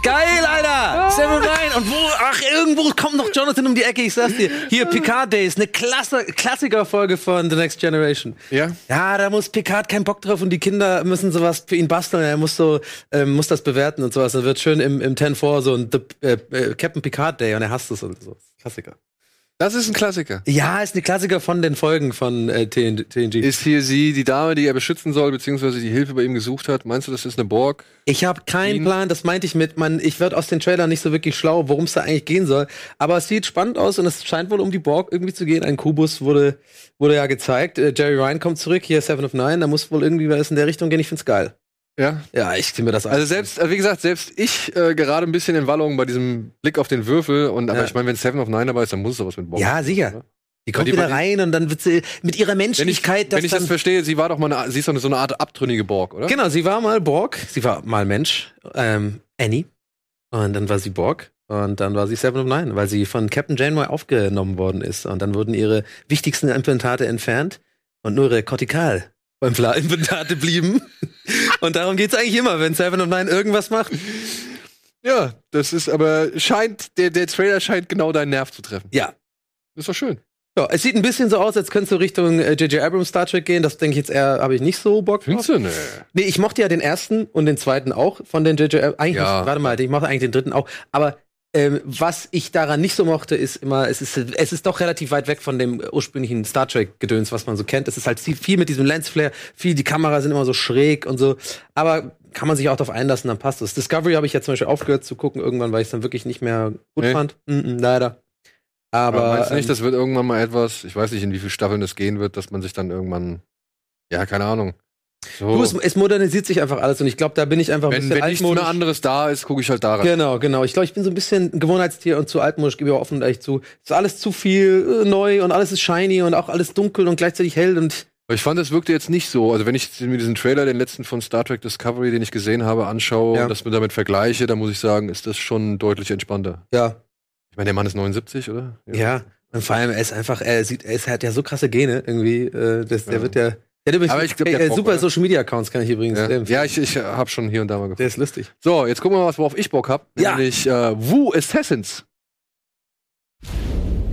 Geil, Alter! Seven of Nine. Und wo, ach, irgendwo kommt noch Jonathan um die Ecke, ich sag's dir. Hier, Picard Days, eine Klasse, Klassikerfolge von The Next Generation. Ja? Ja, da muss Picard keinen Bock drauf und die Kinder müssen sowas für ihn basteln. Er muss so, ähm, muss das bewerten und sowas. Dann wird schön im, im 10-4 so ein The, äh, äh, Captain Picard Day und er hasst es und so. Klassiker. Das ist ein Klassiker. Ja, ist eine Klassiker von den Folgen von äh, TN TNG. Ist hier sie die Dame, die er beschützen soll, beziehungsweise die Hilfe bei ihm gesucht hat? Meinst du, das ist eine Borg? Ich habe keinen Ihn- Plan, das meinte ich mit, man, ich werd aus den Trailern nicht so wirklich schlau, worum es da eigentlich gehen soll. Aber es sieht spannend aus und es scheint wohl um die Borg irgendwie zu gehen. Ein Kubus wurde, wurde ja gezeigt. Äh, Jerry Ryan kommt zurück, hier Seven of Nine, da muss wohl irgendwie was in der Richtung gehen. Ich find's geil. Ja. Ja, ich zieh mir das an. Also selbst, also wie gesagt, selbst ich äh, gerade ein bisschen in Wallung bei diesem Blick auf den Würfel. Und aber Ja. ich meine, wenn Seven of Nine dabei ist, dann muss es doch was mit Borg. Ja, sicher. oder? Die kommt die- wieder rein und dann wird sie mit ihrer Wenn ich, Menschlichkeit, wenn ich das verstehe, sie war doch mal eine, sie ist doch so eine Art abtrünnige Borg, oder? Genau, sie war mal Borg, sie war mal Mensch, ähm, Annie. Und dann war sie Borg. Und dann war sie Seven of Nine, weil sie von Captain Janeway aufgenommen worden ist. Und dann wurden ihre wichtigsten Implantate entfernt und nur ihre Kortikal-Implantate blieben. und darum geht's eigentlich immer, wenn Seven of Nine irgendwas macht. Ja, das ist aber scheint der der Trailer scheint genau deinen Nerv zu treffen. Ja. Ist doch schön. Ja, es sieht ein bisschen so aus, als könntest du Richtung äh, J.J. Abrams Star Trek gehen. Das denke ich jetzt eher, habe ich nicht so Bock drauf. Findest du? Nee. Nee, ich mochte ja den ersten und den zweiten auch von den JJ. Ab- Eigentlich, Ja. warte mal, ich mochte eigentlich den dritten auch. Aber ähm, was ich daran nicht so mochte, ist immer, es ist, es ist doch relativ weit weg von dem ursprünglichen Star Trek-Gedöns, was man so kennt. Es ist halt viel- viel mit diesem Lensflare, viel, die Kameras sind immer so schräg und so. Aber kann man sich auch darauf einlassen, dann passt es. Discovery habe ich ja zum Beispiel aufgehört zu gucken, irgendwann, weil ich es dann wirklich nicht mehr gut Nee. fand. Mm -mm, leider. Aber, Aber, meinst du nicht, ähm, das wird irgendwann mal etwas, ich weiß nicht, in wie viele Staffeln das gehen wird, dass man sich dann irgendwann, ja, keine Ahnung. So, du, es, es modernisiert sich einfach alles und ich glaube, da bin ich einfach ein wenn, bisschen wenn nichts altmodisch. mehr anderes da ist, gucke ich halt daran. Genau, genau. Ich glaube, ich bin so ein bisschen ein Gewohnheitstier und zu altmodisch, gebe ich auch offen und ehrlich zu. Es ist alles zu viel äh, neu und alles ist shiny und auch alles dunkel und gleichzeitig hell und Aber ich fand, es wirkte jetzt nicht so. Also wenn ich mir diesen Trailer, den letzten von Star Trek Discovery, den ich gesehen habe, anschaue Ja. und das mir damit vergleiche, dann muss ich sagen, ist das schon deutlich entspannter. Ja. Ich meine, der Mann ist 79, oder? Ja. Und vor allem, er ist einfach, er sieht, er hat ja so krasse Gene irgendwie. Äh, das, Der wird ja. Der hat übrigens, Aber ich glaub, der äh, Bock, super oder? Social Media Accounts kann ich übrigens Ja, empfehlen. ja ich, ich habe schon hier und da mal geguckt. Der ist lustig. So, jetzt gucken wir mal, was worauf ich Bock hab. Ja. Nämlich äh, Wu Assassins.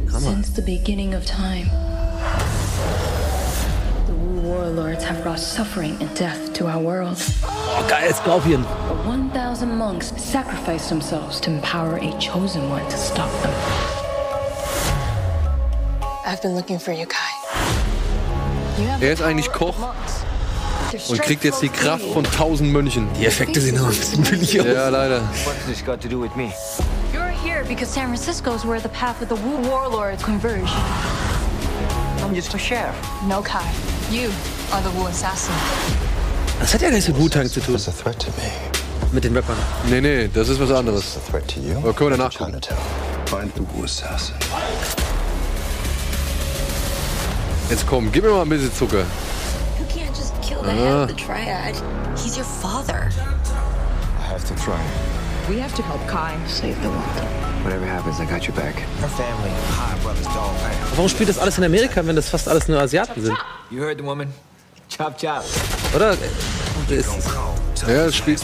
Since the beginning of time, the Wu warlords have brought suffering and death to our world. Oh, geil, Scorpion. But 1,000 monks sacrificed themselves to empower a chosen one to stop them. I've been looking for you, Kai. Er ist eigentlich Koch und kriegt jetzt die Kraft von tausend Mönchen. Die Effekte sehen aber ein bisschen billig aus. Ja, leider. What's this got to do with me? You're here because San Francisco is where the path of the Wu warlords converge. I'm just a chef. No, Kai. You are the Wu assassin. Das hat ja gar nichts mit Wu-Tang zu tun. It's a threat to me. Mit den Rappern. Nee, nee, das ist was anderes. It's a threat to you. Aber können wir danach gucken. Find the Wu assassin. Jetzt komm, gib mir mal ein bisschen Zucker. You can't just kill the head of the triad. He's your father. I have to try. We have to help Kai save the world. Whatever happens, I got your back. Her family, hi, brothers, dog, man. Warum spielt das alles in Amerika, wenn das fast alles nur Asiaten sind? You heard the woman? Chop, chop. Oder? Das, Ja, das spielt.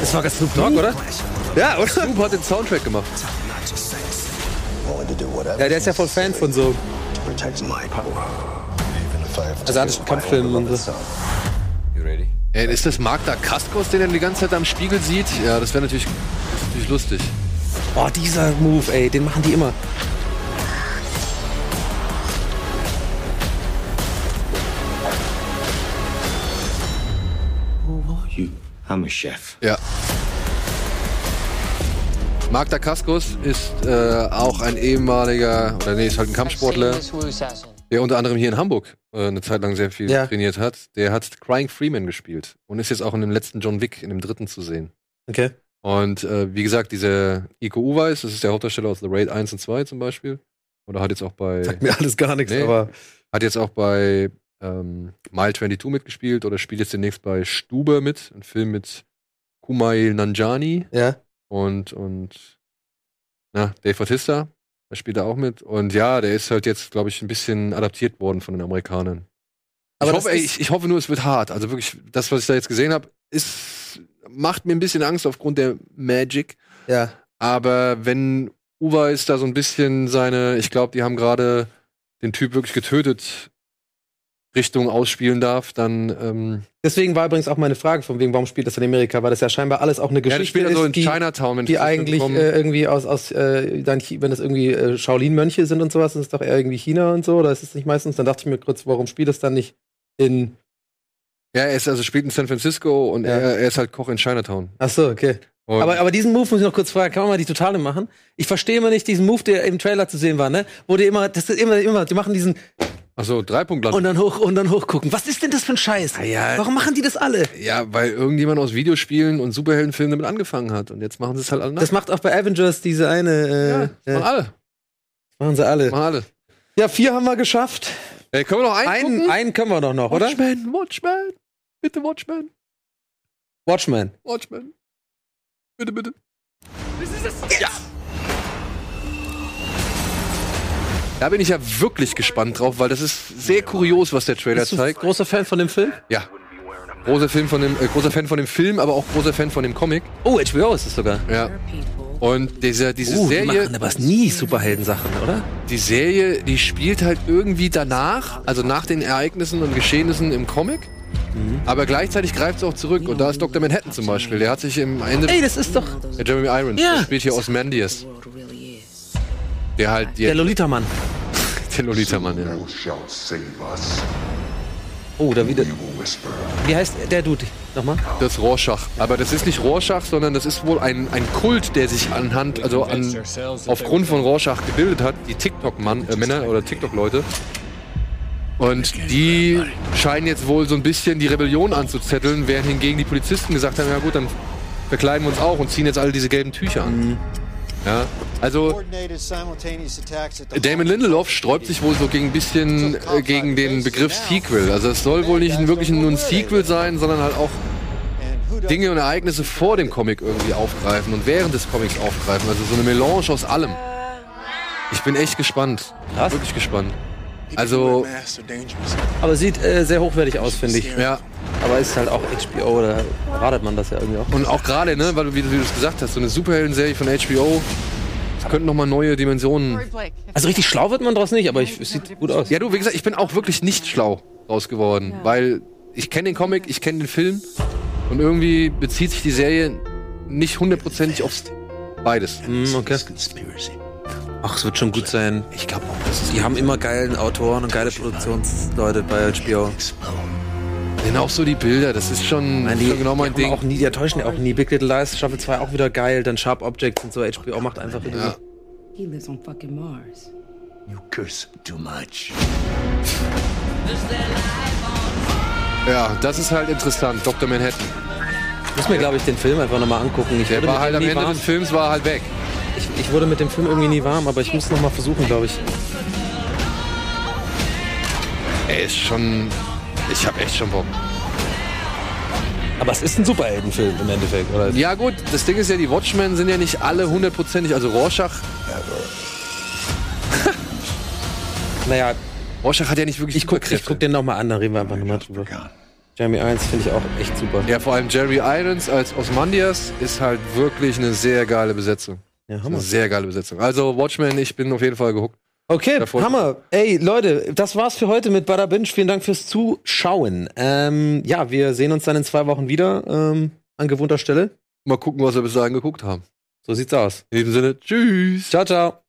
das war ganz Snoop Dogg, oder? Ja, oder? Snoop hat den Soundtrack gemacht. Ja, der ist ja voll Fan von so to protect my power. Even if I have to asiatischen Kampffilmen und so. You ready? Ey, ist das Magda Kaskos, den er die ganze Zeit am Spiegel sieht? Ja, das wäre natürlich, natürlich lustig. Oh, dieser Move, ey, den machen die immer. You. I'm a chef. Ja. Magda Kaskos ist äh, auch ein ehemaliger, oder nee, ist halt ein Kampfsportler, der unter anderem hier in Hamburg äh, eine Zeit lang sehr viel Ja. trainiert hat. Der hat Crying Freeman gespielt und ist jetzt auch in dem letzten John Wick, in dem dritten zu sehen. Okay. Und äh, wie gesagt, dieser Iko Uweis, das ist der Hauptdarsteller aus The Raid 1 und 2 zum Beispiel. Oder hat jetzt auch bei. Sagt mir alles gar nichts, Nee. aber. Hat jetzt auch bei ähm, Mile 22 mitgespielt oder spielt jetzt demnächst bei Stube mit, ein Film mit Kumail Nanjani Ja. Und, und na, Dave Bautista, der spielt da auch mit. Und ja, der ist halt jetzt, glaube ich, ein bisschen adaptiert worden von den Amerikanern. Aber ich, hoffe, ey, ist- ich, ich hoffe nur, es wird hart. Also wirklich, das, was ich da jetzt gesehen habe, ist macht mir ein bisschen Angst aufgrund der Magic. Ja. Aber wenn Uweis da so ein bisschen seine, ich glaube, die haben gerade den Typ wirklich getötet, Richtung ausspielen darf, dann ähm, Deswegen war übrigens auch meine Frage, von wegen, warum spielt das in Amerika? Weil das ja scheinbar alles auch eine ja, das Geschichte spielt also ist, in die, Chinatown, wenn die richtig eigentlich äh, irgendwie aus, aus äh, dann, wenn das irgendwie äh, Shaolin-Mönche sind und sowas, ist es doch eher irgendwie China und so, oder ist es nicht meistens? Dann dachte ich mir kurz, warum spielt das dann nicht in. ja, er ist also spielt in San Francisco und Ja. er, er ist halt Koch in Chinatown. Ach so, okay. Und Aber, aber diesen Move muss ich noch kurz fragen, kann man mal die Totale machen? Ich verstehe immer nicht diesen Move, der im Trailer zu sehen war, ne? Wo die immer, das ist immer, immer, die machen diesen Achso, Dreipunktland. und dann hoch und dann hochgucken. Was ist denn das für ein Scheiß? ja. Warum machen die das alle? Ja, weil irgendjemand aus Videospielen und Superheldenfilmen damit angefangen hat. Und jetzt machen sie es halt alle nach. Das macht auch bei Avengers diese eine. Äh, ja, das machen alle. machen sie alle. Machen alle. Ja, vier haben wir geschafft. Ey, können wir noch einen, Einen, gucken? einen können wir doch noch, oder? Watchmen, Watchmen. Bitte Watchmen, Watchmen. Watchmen. Bitte, bitte. Da bin ich ja wirklich gespannt drauf, weil das ist sehr kurios, was der Trailer Bist du zeigt. großer Fan von dem Film? Ja. Großer, Film von dem, äh, großer Fan von dem Film, aber auch großer Fan von dem Comic. Oh, HBO ist es sogar. Ja. Und dieser, diese Oh, die Serie, machen aber nie Superheldensachen, oder? die Serie, die spielt halt irgendwie danach, also nach den Ereignissen und Geschehnissen im Comic. Aber gleichzeitig greift es auch zurück. Und da ist Dr. Manhattan zum Beispiel. Der hat sich im Ende. Ey, das ist doch Jeremy Irons, Ja. der spielt hier Osmandias. Der halt der der, Lolita-Mann. der Lolita-Mann, ja. Oh, da wieder. Wie heißt der Dude? Nochmal? Das Rorschach. Aber das ist nicht Rorschach, sondern das ist wohl ein, ein Kult, der sich anhand, also an, aufgrund von Rorschach gebildet hat. Die TikTok-Männer oder TikTok-Leute. Und die scheinen jetzt wohl so ein bisschen die Rebellion anzuzetteln, während hingegen die Polizisten gesagt haben, ja gut, dann verkleiden wir uns auch und ziehen jetzt alle diese gelben Tücher an. Ja, also Damon Lindelof sträubt sich wohl so gegen ein bisschen äh, gegen den Begriff Sequel. Also es soll wohl nicht wirklich nur ein Sequel sein, sondern halt auch Dinge und Ereignisse vor dem Comic irgendwie aufgreifen und während des Comics aufgreifen. Also so eine Melange aus allem. Ich bin echt gespannt. Krass. Wirklich gespannt. Also, Aber sieht äh, sehr hochwertig aus, finde ich. ja. Aber ist halt auch HBO, da radet man das ja irgendwie auch. Und auch gerade, ne, weil du, wie du wie du es gesagt hast, so eine Superhelden-Serie von HBO, das könnten noch mal neue Dimensionen. Also richtig schlau wird man draus nicht, aber ich, es sieht gut aus. Ja, du, wie gesagt, ich bin auch wirklich nicht schlau raus geworden, weil ich kenne den Comic, ich kenne den Film und irgendwie bezieht sich die Serie nicht hundertprozentig auf beides. Mm, okay. Ach, es wird schon gut sein. Ich glaube auch, das ist Die haben immer geilen Autoren und geile Produktionsleute bei HBO. Denn auch so die Bilder, das ist schon, Nein, die, schon genau mein die, Ding. Auch nie, die enttäuschen ja auch nie. Big Little Lies, Staffel 2 auch wieder geil. Dann Sharp Objects und so. HBO macht einfach irgendwie. Ja. He lives on fucking Mars. You curse too much. Ja, das ist halt interessant. Dr. Manhattan. Ich muss mir, glaube ich, den Film einfach nochmal angucken. Ich Der wurde war mit halt dem am Ende warm. des Films war halt weg. Ich, ich wurde mit dem Film irgendwie nie warm, aber ich muss noch mal versuchen, glaube ich. Er ist schon. Ich habe echt schon Bock. Aber es ist ein Superheldenfilm im Endeffekt, oder? Ja gut, das Ding ist ja, die Watchmen sind ja nicht alle hundertprozentig. Also Rorschach, Naja, Rorschach hat ja nicht wirklich ich guck, ich guck den noch mal an, da reden wir einfach nochmal drüber. Jeremy 1 finde ich auch echt super. Ja, vor allem Jerry Irons als Osmandias ist halt wirklich eine sehr geile Besetzung. Ja, Eine sehr geile Besetzung. Also Watchmen, ich bin auf jeden Fall gehuckt. Okay, Davor- Hammer. Ey, Leute, das war's für heute mit Bada Binge. Vielen Dank fürs Zuschauen. Ähm, ja, wir sehen uns dann in zwei Wochen wieder ähm, an gewohnter Stelle. Mal gucken, was wir bis dahin geguckt haben. So sieht's aus. In diesem Sinne, tschüss. Ciao, ciao.